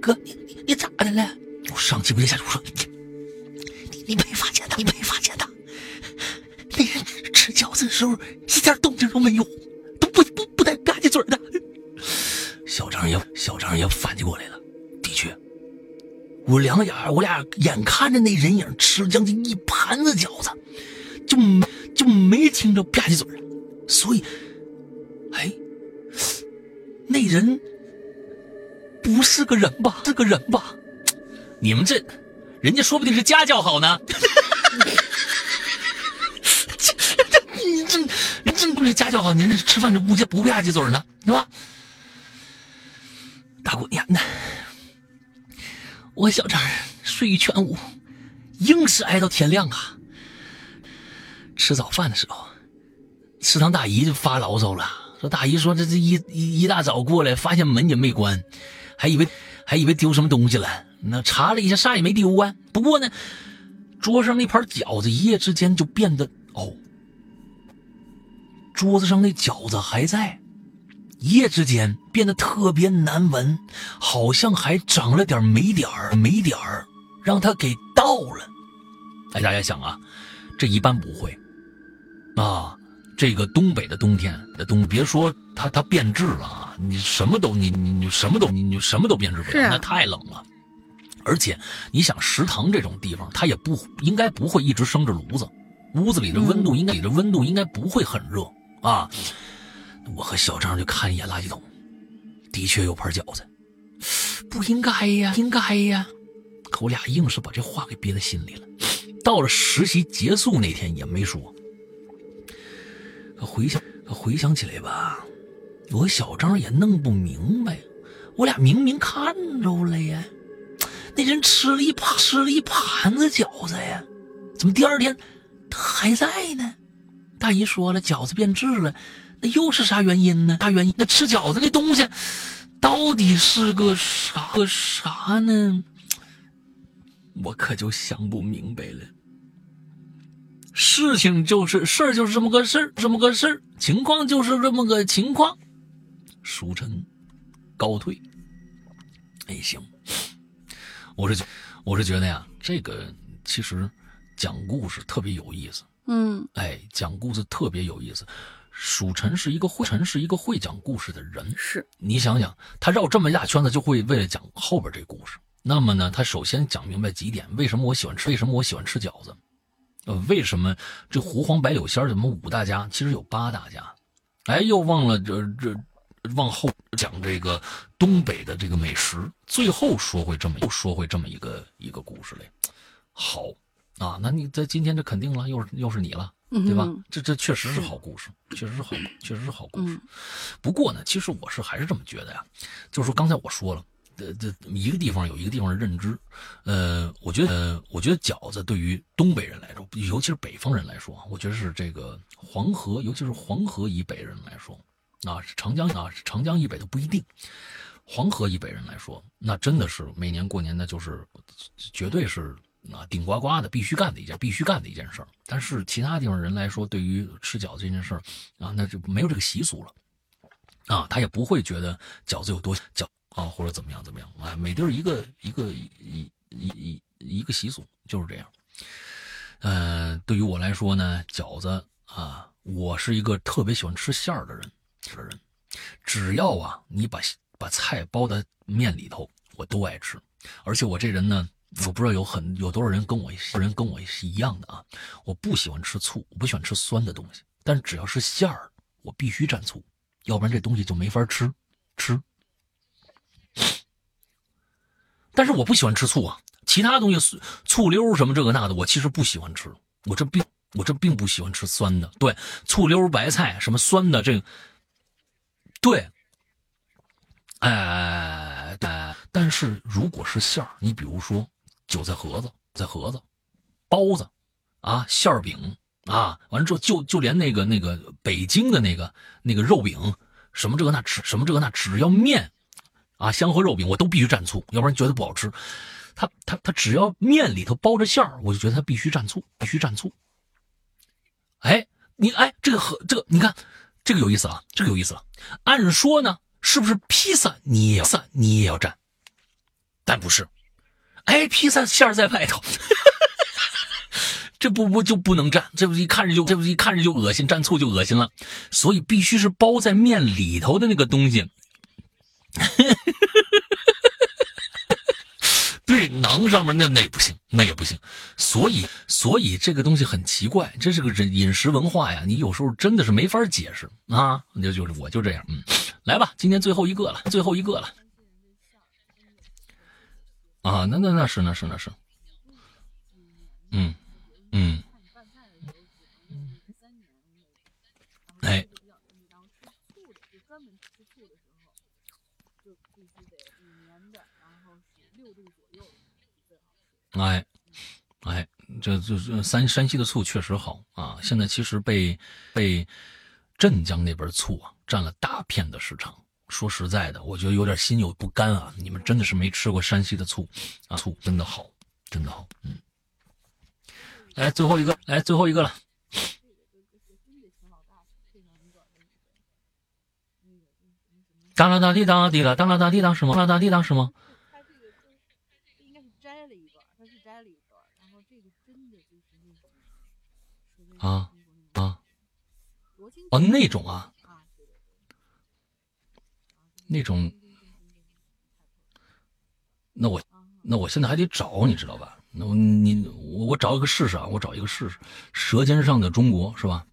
哥，你你你咋的了？”我上气不接下气我说：“你你没发现他？你没发现他？那人吃饺子的时候一点动静都没有。”嘴的，小张也小张也反应过来了。的确，我两眼我俩眼看着那人影吃了将近一盘子饺子，就就没听着吧唧嘴所以，哎，那人不是个人吧？是个人吧？你们这，人家说不定是家教好呢。真不是家教好，您这吃饭这不不吧唧嘴呢，是吧？大过年的，我小张睡一全无，硬是挨到天亮啊。吃早饭的时候，食堂大姨就发牢骚了，说大姨说这这一一一大早过来，发现门也没关，还以为还以为丢什么东西了，那查了一下啥也没丢啊。不过呢，桌上那盘饺子一夜之间就变得哦。桌子上那饺子还在，一夜之间变得特别难闻，好像还长了点霉点儿，霉点儿让他给倒了。哎，大家想啊，这一般不会啊。这个东北的冬天的冬，别说它它变质了啊，你什么都你你你什么都你你什么都变质不了，那太冷了。而且你想食堂这种地方，它也不应该不会一直生着炉子，屋子里的温度应该里的温度应该不会很热啊。我和小张就看一眼垃圾桶，的确有盘饺子，不应该呀，应该呀。可我俩硬是把这话给憋在心里了。到了实习结束那天也没说。可回想回想起来吧，我和小张也弄不明白，我俩明明看着了呀，那人吃了一盘吃了一盘子饺子呀，怎么第二天他还在呢？大姨说了，饺子变质了，那又是啥原因呢？啥原因？那吃饺子那东西到底是个啥个啥呢？我可就想不明白了。事情就是事儿，就是这么个事儿，这么个事儿，情况就是这么个情况。书臣告退。哎，行，我是觉，我是觉得呀，这个其实讲故事特别有意思。嗯，哎，讲故事特别有意思。蜀臣是一个会，臣是一个会讲故事的人。是你想想，他绕这么一大圈子，就会为了讲后边这故事。那么呢，他首先讲明白几点：为什么我喜欢吃？为什么我喜欢吃饺子？呃，为什么这胡黄白柳仙怎么五大家？其实有八大家。哎，又忘了这这往后讲这个东北的这个美食。最后说回这么又说回这么一个一个故事来。好啊，那你在今天这肯定了，又是又是你了，对吧？这这确实是好故事，确实是好，确实是好故事。不过呢，其实我是还是这么觉得呀，就是说刚才我说了。这这一个地方有一个地方的认知，呃，我觉得，呃，我觉得饺子对于东北人来说，尤其是北方人来说，我觉得是这个黄河，尤其是黄河以北人来说，啊，长江啊，长江以北的不一定，黄河以北人来说，那真的是每年过年那就是绝对是啊顶呱呱的必须干的一件必须干的一件事儿。但是其他地方人来说，对于吃饺子这件事儿啊，那就没有这个习俗了，啊，他也不会觉得饺子有多饺。啊，或者怎么样怎么样啊？每地儿一个一个一一一一个习俗就是这样。嗯，对于我来说呢，饺子啊，我是一个特别喜欢吃馅儿的人的人。只要啊，你把把菜包在面里头，我都爱吃。而且我这人呢，我不知道有很有多少人跟我人跟我是一样的啊。我不喜欢吃醋，我不喜欢吃酸的东西。但只要是馅儿，我必须蘸醋，要不然这东西就没法吃吃。但是我不喜欢吃醋啊，其他东西醋溜什么这个那的，我其实不喜欢吃。我这并我这并不喜欢吃酸的，对，醋溜白菜什么酸的这个，对，哎哎，但是如果是馅儿，你比如说韭菜盒子、菜盒子、包子啊、馅饼啊，完了之后就就连那个那个北京的那个那个肉饼什么这个那吃什么这个那，只要面。啊，香河肉饼我都必须蘸醋，要不然觉得不好吃。它它它只要面里头包着馅儿，我就觉得它必须蘸醋，必须蘸醋。哎，你哎，这个和这个你看，这个有意思了，这个有意思了。按说呢，是不是披萨你也要，你也要蘸？但不是，哎，披萨馅在外头，这不不就不能蘸？这不一看着就这不一看着就恶心，蘸醋就恶心了。所以必须是包在面里头的那个东西。对，馕上面那那不行，那也不行。所以，所以这个东西很奇怪，这是个饮饮食文化呀。你有时候真的是没法解释啊。就就是我就这样，嗯，来吧，今天最后一个了，最后一个了。啊，那那那是那是那是，嗯嗯，哎。哎，这这这山山西的醋确实好啊！现在其实被被镇江那边醋啊占了大片的市场。说实在的，我觉得有点心有不甘啊！你们真的是没吃过山西的醋啊？醋真的好，真的好。嗯，来最后一个，来最后一个了。当啷当滴当滴了，当啷当滴当是吗？当啷当滴当是吗？他这个就是应该是摘了一段，他是摘了一段，然后这个真的就是那种啊啊哦，那种啊，那种，那我啊那我现在还得找，你知道吧？那我你我我找一个试试啊，我找一个试试，《舌尖上的中国》是吧？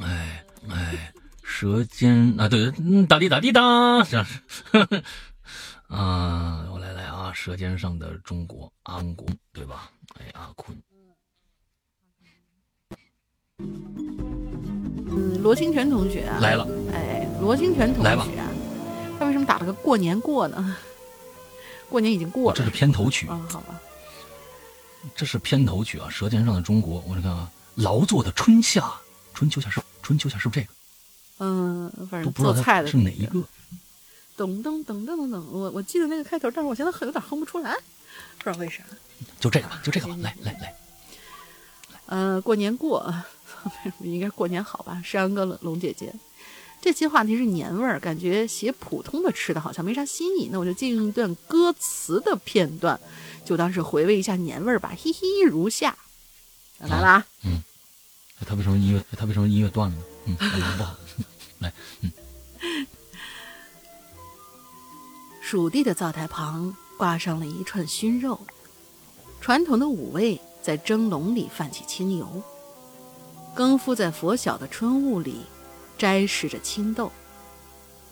哎哎，舌尖啊，对，嗯，哒滴哒滴哒，这样是，啊，我来来啊，《舌尖上的中国》，安公对吧？哎，阿坤，嗯，罗清泉同学啊，来了，哎，罗清泉同学啊，打了个过年过呢？过年已经过了，这是片头曲，啊，好吧，这是片头曲啊，《舌尖上的中国》，我这看啊，劳作的春夏，春秋夏是春秋夏是不是这个？嗯，反正都不知道它做菜的是哪一个。噔噔噔噔噔噔，我我记得那个开头，但是我现在很有点哼不出来，不知道为啥。就这个吧，就这个吧，来来来，呃，过年过，应该过年好吧？山哥、龙姐姐，这期话题是年味儿，感觉写普通的吃的好像没啥新意，那我就借用一段歌词的片段，就当是回味一下年味儿吧。嘿嘿，如下。来了啊！哎他为什么音乐？他为什么音乐断了呢？嗯，哎不好，来，蜀地的灶台旁挂上了一串熏肉，传统的五味在蒸笼里泛起清油，更夫在拂晓的春雾里摘食着青豆。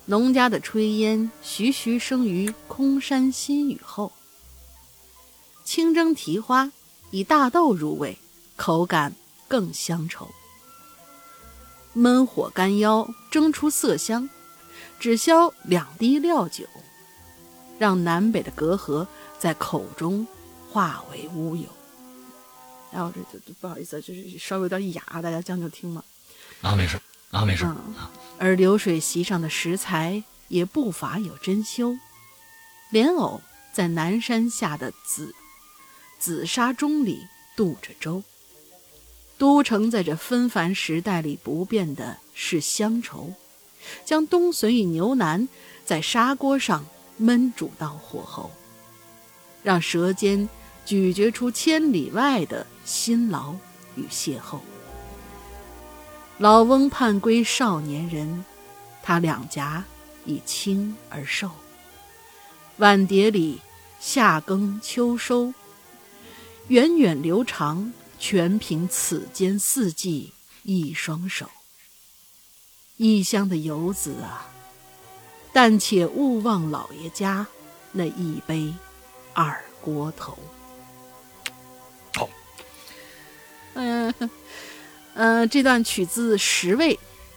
农家的炊烟徐徐升于空山新雨后。清蒸蹄花以大豆入味，口感更香稠。焖火干腰，蒸出色香，只消两滴料酒。让南北的隔阂在口中化为乌有。哎，我这这不好意思，就是稍微有点哑，大家将就听嘛。啊，没事啊，没事，嗯，而流水席上的食材也不乏有珍馐，莲藕在南山下的紫紫砂盅里渡着粥。都城在这纷繁时代里不变的是乡愁，将冬笋与牛腩在砂锅上焖煮到火候，让舌尖咀嚼出千里外的辛劳与邂逅。老翁盼归少年人，他两颊已青而瘦。碗碟里夏耕秋收，源远流长，全凭此间四季一双手。异乡的游子啊，但且勿忘老爷家那一杯二锅头。好，嗯、呃，这段取自《十位》，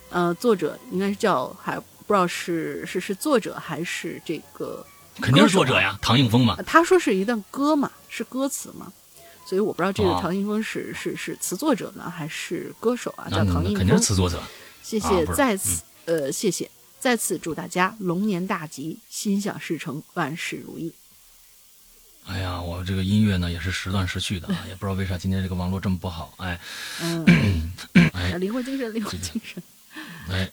呃，作者应该是叫还不知道是是是作者还是这个，肯定是作者呀，唐映枫嘛呃。他说是一段歌嘛，是歌词嘛，所以我不知道这个哦唐映枫是、是是词作者呢，还是歌手啊？叫唐映那肯定是。词作者。谢谢，啊再次、呃，谢谢，再次祝大家龙年大吉，心想事成，万事如意。哎呀，我这个音乐呢也是时断时续的啊，也不知道为啥今天这个网络这么不好。哎嗯，哎灵魂精神，灵魂精神。哎，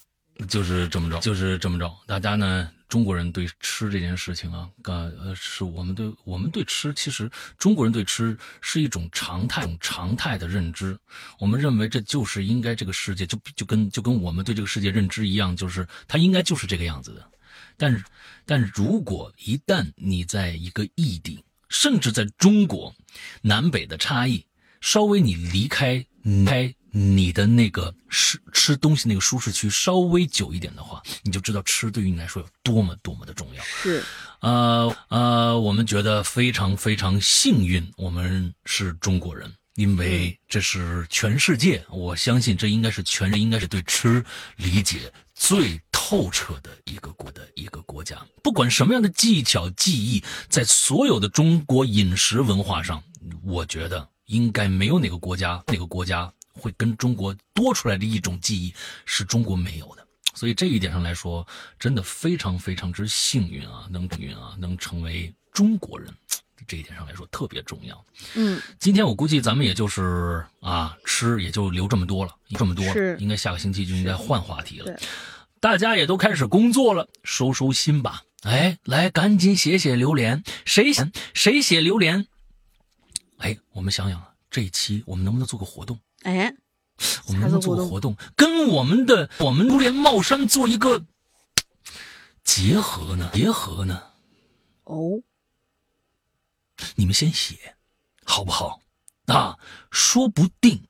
就是这么着，就是这么着。大家呢，中国人对吃这件事情啊，呃呃，是我们对我们对吃，其实中国人对吃是一种常态，一种常态的认知。我们认为这就是应该这个世界就就跟就跟我们对这个世界认知一样，就是它应该就是这个样子的。但是，但如果一旦你在一个异地，甚至在中国南北的差异，稍微你离开离开你的那个吃吃东西那个舒适区稍微久一点的话，你就知道吃对于你来说有多么多么的重要。是，呃呃，我们觉得非常非常幸运，我们是中国人，因为这是全世界，我相信这应该是全应该是对吃理解最透彻的一个国的一个国家。不管什么样的技巧技艺，在所有的中国饮食文化上，我觉得应该没有哪个国家哪个国家会跟中国多出来的一种技艺是中国没有的。所以这一点上来说，真的非常非常之幸运啊，能幸运啊，能成为中国人，这一点上来说特别重要。嗯，今天我估计咱们也就是啊，吃也就留这么多了，这么多了，应该下个星期就应该换话题了。大家也都开始工作了，收收心吧。哎，来，赶紧写写榴莲，谁写谁写榴莲？哎，我们想想啊，这一期我们能不能做个活动？哎，我们能做个活动，跟我们的我们榴莲帽衫做一个结合呢？结合呢？哦，你们先写，好不好？啊，说不定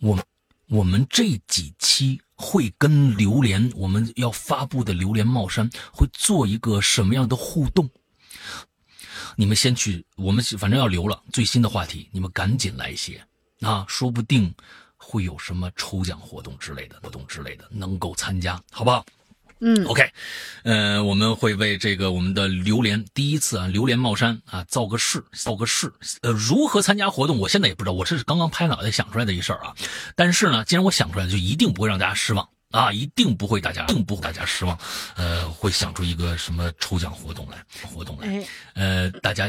我们我们这几期会跟榴莲我们要发布的榴莲帽衫会做一个什么样的互动？你们先去，我们反正要留了最新的话题，你们赶紧来写啊，说不定会有什么抽奖活动之类的活动之类的能够参加，好不好？嗯，OK，呃，我们会为这个我们的榴莲第一次啊，榴莲帽衫啊造个势，造个势。呃，如何参加活动，我现在也不知道，我这是刚刚拍脑袋想出来的一事儿啊。但是呢，既然我想出来了，就一定不会让大家失望啊，一定不会大家，定不会大家失望。呃，会想出一个什么抽奖活动来，活动来。呃，大家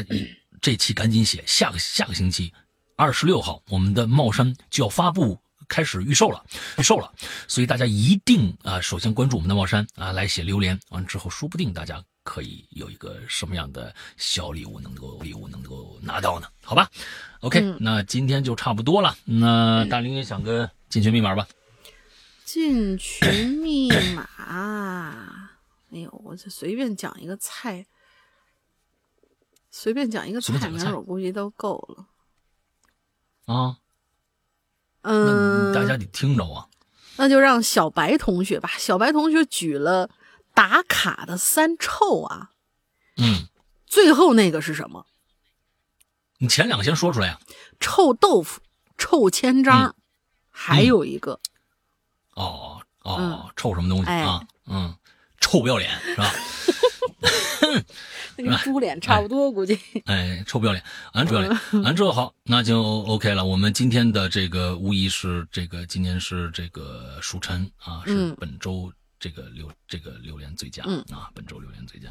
这期赶紧写，下个下个星期二十六号，我们的帽衫就要发布。开始预售了，预售了，所以大家一定啊，首先关注我们的帽衫啊，来写榴莲，完之后说不定大家可以有一个什么样的小礼物能够礼物能够拿到呢？好吧，OK，、嗯那今天就差不多了。那大林也想个进群密码吧？进群密码，哎呦，我这随便讲一个菜，随便讲一个菜名，我估计都够了。啊，那嗯，大家得听着啊。那就让小白同学吧。小白同学举了打卡的三臭啊，嗯，最后那个是什么？你前两个先说出来呀、臭豆腐、臭千张，嗯还有一个，哦哦，臭什么东西哎啊？嗯，臭不要脸是吧？那跟猪脸差不多，估计。哎，臭不要脸，俺不要脸，完之后好，那就 OK 了。我们今天的这个无疑是这个今年是这个属辰啊，是嗯本周这个榴这个榴莲最佳嗯啊，本周榴莲最佳。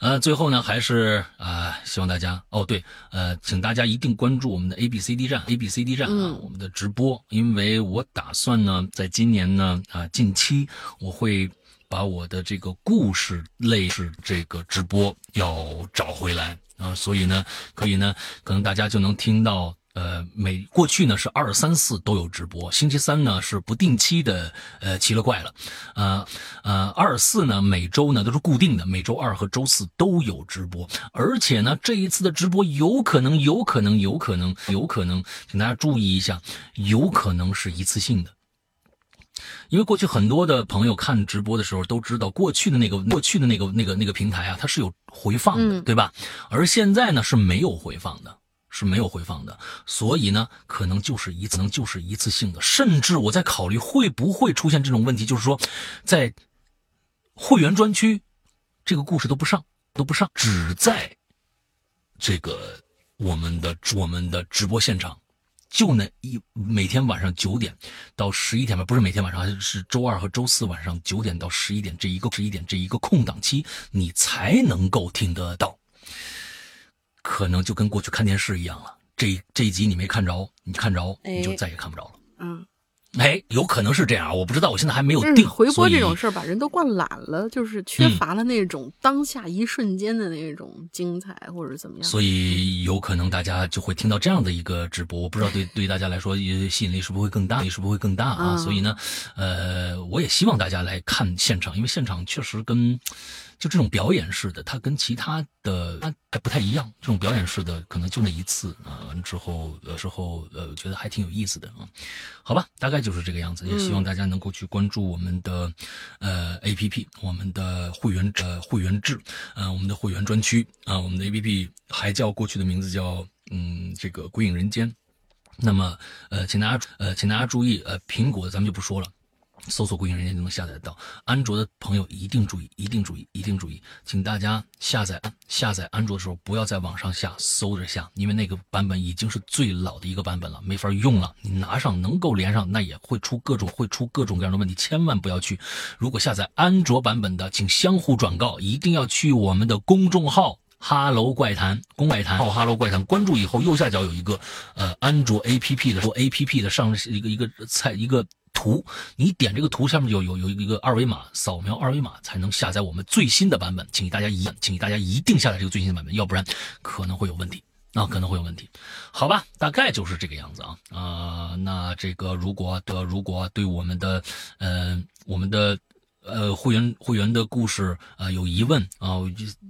呃，最后呢，还是啊、希望大家哦对，呃，请大家一定关注我们的 A B C D 站 A B C D 站啊，嗯我们的直播，因为我打算呢，在今年呢啊、近期我会。把我的这个故事类是这个直播要找回来啊，所以呢，可以呢，可能大家就能听到。呃，每过去呢是二三四都有直播，星期三呢是不定期的，呃，奇了怪了，呃呃，二四呢每周呢都是固定的，每周二和周四都有直播，而且呢这一次的直播有可能，有可能，有可能，有可能，请大家注意一下，有可能是一次性的。因为过去很多的朋友看直播的时候都知道，过去的那个过去的那个那个那个平台啊，它是有回放的，嗯对吧？而现在呢是没有回放的，是没有回放的，所以呢可能就是一次，可能就是一次性的，甚至我在考虑会不会出现这种问题，就是说，在会员专区这个故事都不上，都不上，只在这个我们的我们的直播现场。就那一每天晚上九点到十一点吧，不是每天晚上，是周二和周四晚上九点到十一点这一个十一点这一个空档期，你才能够听得到。可能就跟过去看电视一样了，这这一集你没看着，你看着你就哎再也看不着了。嗯，哎，有可能是这样，我不知道，我现在还没有定。回播这种事儿把人都惯懒了，就是缺乏了那种当下一瞬间的那种精彩，或者怎么样。所以有可能大家就会听到这样的一个直播，我不知道对 对大家来说吸引力是不是会更大，是不是会更大啊？嗯所以呢，呃，我也希望大家来看现场，因为现场确实跟就这种表演式的，它跟其他的它还不太一样。这种表演式的可能就那一次啊，完之后有时候呃，觉得还挺有意思的啊。好吧，大概就是这个样子，也希望大家能够去关注我们的呃 A P P，我们的会员呃会员制，呃我们的会员专区啊、我们的 A P P 还叫过去的名字叫嗯这个鬼影人间。那么呃，请大家呃请大家注意呃，苹果的咱们就不说了。搜索“鬼影人间”就能下载到。安卓的朋友一定注意，一定注意，一定注意，请大家下载下载安卓的时候不要在网上下，搜着下，因为那个版本已经是最老的一个版本了，没法用了。你拿上能够连上，那也会出各种会出各种各样的问题，千万不要去。如果下载安卓版本的，请相互转告，一定要去我们的公众号。哈喽怪谈，公怪谈，哈喽怪谈，关注以后右下角有一个呃安卓 A P P 的 A P P 的上一个一个菜一个图，你点这个图下面有有有一个二维码，扫描二维码才能下载我们最新的版本，请大家一请大家一定下载这个最新的版本，要不然可能会有问题。啊，可能会有问题，好吧，大概就是这个样子啊啊、那这个如果的如果对我们的呃我们的。呃，会员会员的故事啊、呃有疑问啊、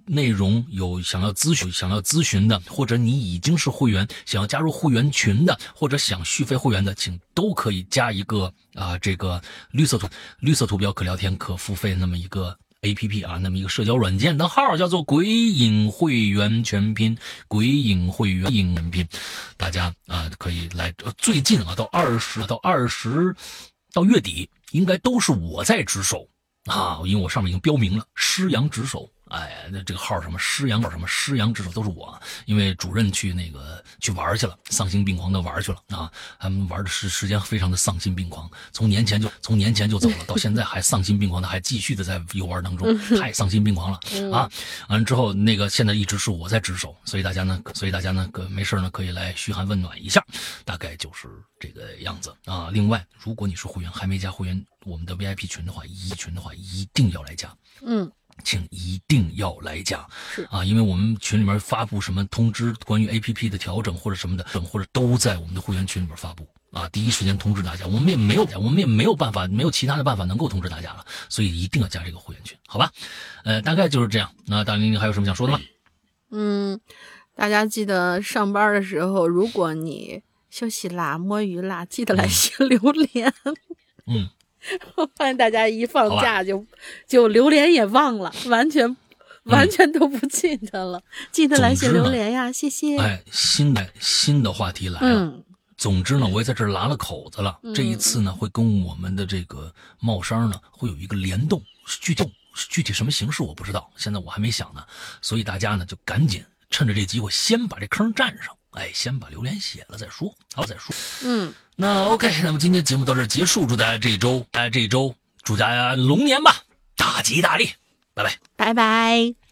内容有想要咨询想要咨询的，或者你已经是会员想要加入会员群的，或者想续费会员的，请都可以加一个啊、这个绿色图绿色图标可聊天可付费那么一个 A P P 啊，那么一个社交软件的号叫做“鬼影会员全拼”，鬼影会员影全拼，大家啊、可以来。最近啊，到二十到二十到月底，应该都是我在值守。啊，因为我上面已经标明了师阳值守，哎，那这个号什么师阳号什么师阳值守都是我，因为主任去那个去玩去了，丧心病狂的玩去了啊，他们玩的时时间非常的丧心病狂，从年前就从年前就走了，到现在还丧心病狂的还继续的在游玩当中，太丧心病狂了啊！完了之后，那个现在一直是我在值守，所以大家呢，所以大家呢，可没事呢可以来嘘寒问暖一下，大概就是这个样子啊。另外，如果你是会员还没加会员我们的 VIP 群的话，一群的话一定要来加，嗯，请一定要来加是啊，因为我们群里面发布什么通知，关于 APP 的调整或者什么的等，或者都在我们的会员群里面发布啊，第一时间通知大家。我们也没有，我们也没有办法，没有其他的办法能够通知大家了，所以一定要加这个会员群，好吧？呃，大概就是这样。那大玲玲还有什么想说的吗？嗯，大家记得上班的时候，如果你休息啦、摸鱼啦，记得来写榴莲。嗯，我 发现大家一放假就就榴莲也忘了，完全完全都不记得了。记得来写榴莲呀，谢谢。哎，新的新的话题来了。嗯总之呢，我也在这儿拉了口子了。这一次呢，会跟我们的这个帽衫呢会有一个联动，具体具体什么形式我不知道，现在我还没想呢。所以大家呢就赶紧趁着这机会，先把这坑占上，哎，先把榴莲写了再说，好再说。嗯，那 OK，那么今天节目到这结束，祝大家这一周，大家这一周祝大家龙年吧，大吉大利，拜拜。拜拜。